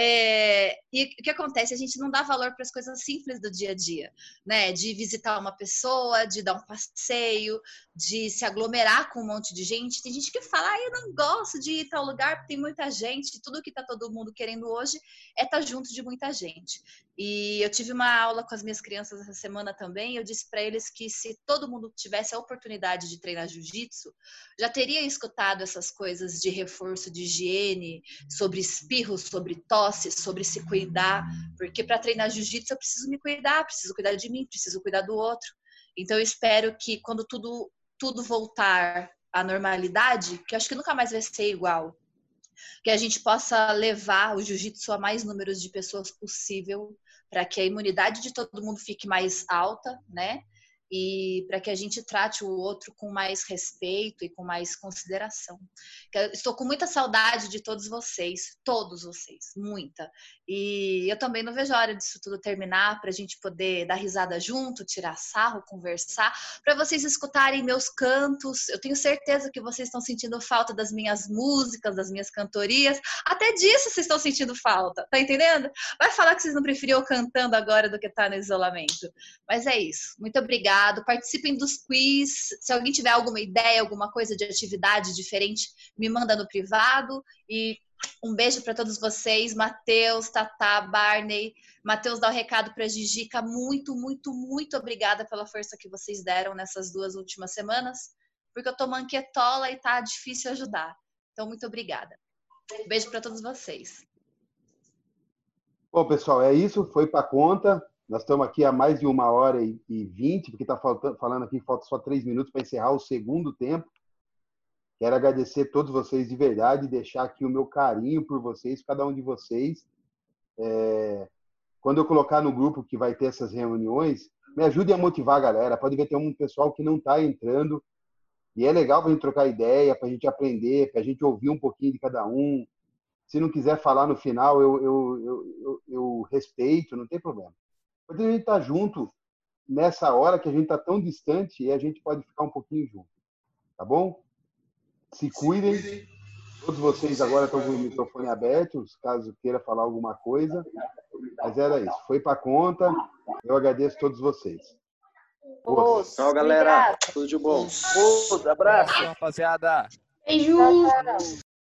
É, e o que acontece? A gente não dá valor para as coisas simples do dia a dia, né? De visitar uma pessoa, de dar um passeio, de se aglomerar com um monte de gente. Tem gente que fala, ah, eu não gosto de ir tal lugar porque tem muita gente. Tudo que está todo mundo querendo hoje é estar tá junto de muita gente. E eu tive uma aula com as minhas crianças essa semana também. eu disse para eles que se todo mundo tivesse a oportunidade de treinar jiu-jitsu, já teria escutado essas coisas de reforço de higiene, sobre espirros, sobre tosse, sobre se cuidar. Porque para treinar jiu-jitsu eu preciso me cuidar, preciso cuidar de mim, preciso cuidar do outro. Então eu espero que quando tudo tudo voltar à normalidade, que eu acho que nunca mais vai ser igual, que a gente possa levar o jiu-jitsu a mais números de pessoas possível, para que a imunidade de todo mundo fique mais alta, né? E para que a gente trate o outro com mais respeito e com mais consideração. estou com muita saudade de todos vocês, todos vocês, muita. E eu também não vejo a hora disso tudo terminar para a gente poder dar risada junto, tirar sarro, conversar, para vocês escutarem meus cantos. Eu tenho certeza que vocês estão sentindo falta das minhas músicas, das minhas cantorias, até disso vocês estão sentindo falta, tá entendendo? Vai falar que vocês não preferiam cantando agora do que estar tá no isolamento. Mas é isso. Muito obrigada Participem dos quiz. Se alguém tiver alguma ideia, alguma coisa de atividade diferente, me manda no privado. E um beijo para todos vocês. Matheus, Tatá, Barney. Matheus dá o um recado para Gigica. Muito, muito, muito obrigada pela força que vocês deram nessas duas últimas semanas. Porque eu tô manquetola e tá difícil ajudar. Então, muito obrigada. Um beijo para todos vocês. Bom, pessoal, é isso. Foi para conta. Nós estamos aqui há mais de uma hora e vinte, porque está falando aqui, falta só três minutos para encerrar o segundo tempo. Quero agradecer a todos vocês de verdade e deixar aqui o meu carinho por vocês, cada um de vocês. É... Quando eu colocar no grupo que vai ter essas reuniões, me ajudem a motivar a galera. Pode ver, tem um pessoal que não está entrando. E é legal para a gente trocar ideia, para a gente aprender, para a gente ouvir um pouquinho de cada um. Se não quiser falar no final, eu, eu, eu, eu respeito, não tem problema. Mas a gente está junto nessa hora que a gente está tão distante e a gente pode ficar um pouquinho junto. Tá bom? Se cuidem. Todos vocês agora estão com o microfone aberto, caso queira falar alguma coisa. Mas era isso. Foi para conta. Eu agradeço a todos vocês. Tchau, galera. Tudo de bom. Abraço, rapaziada. Beijo.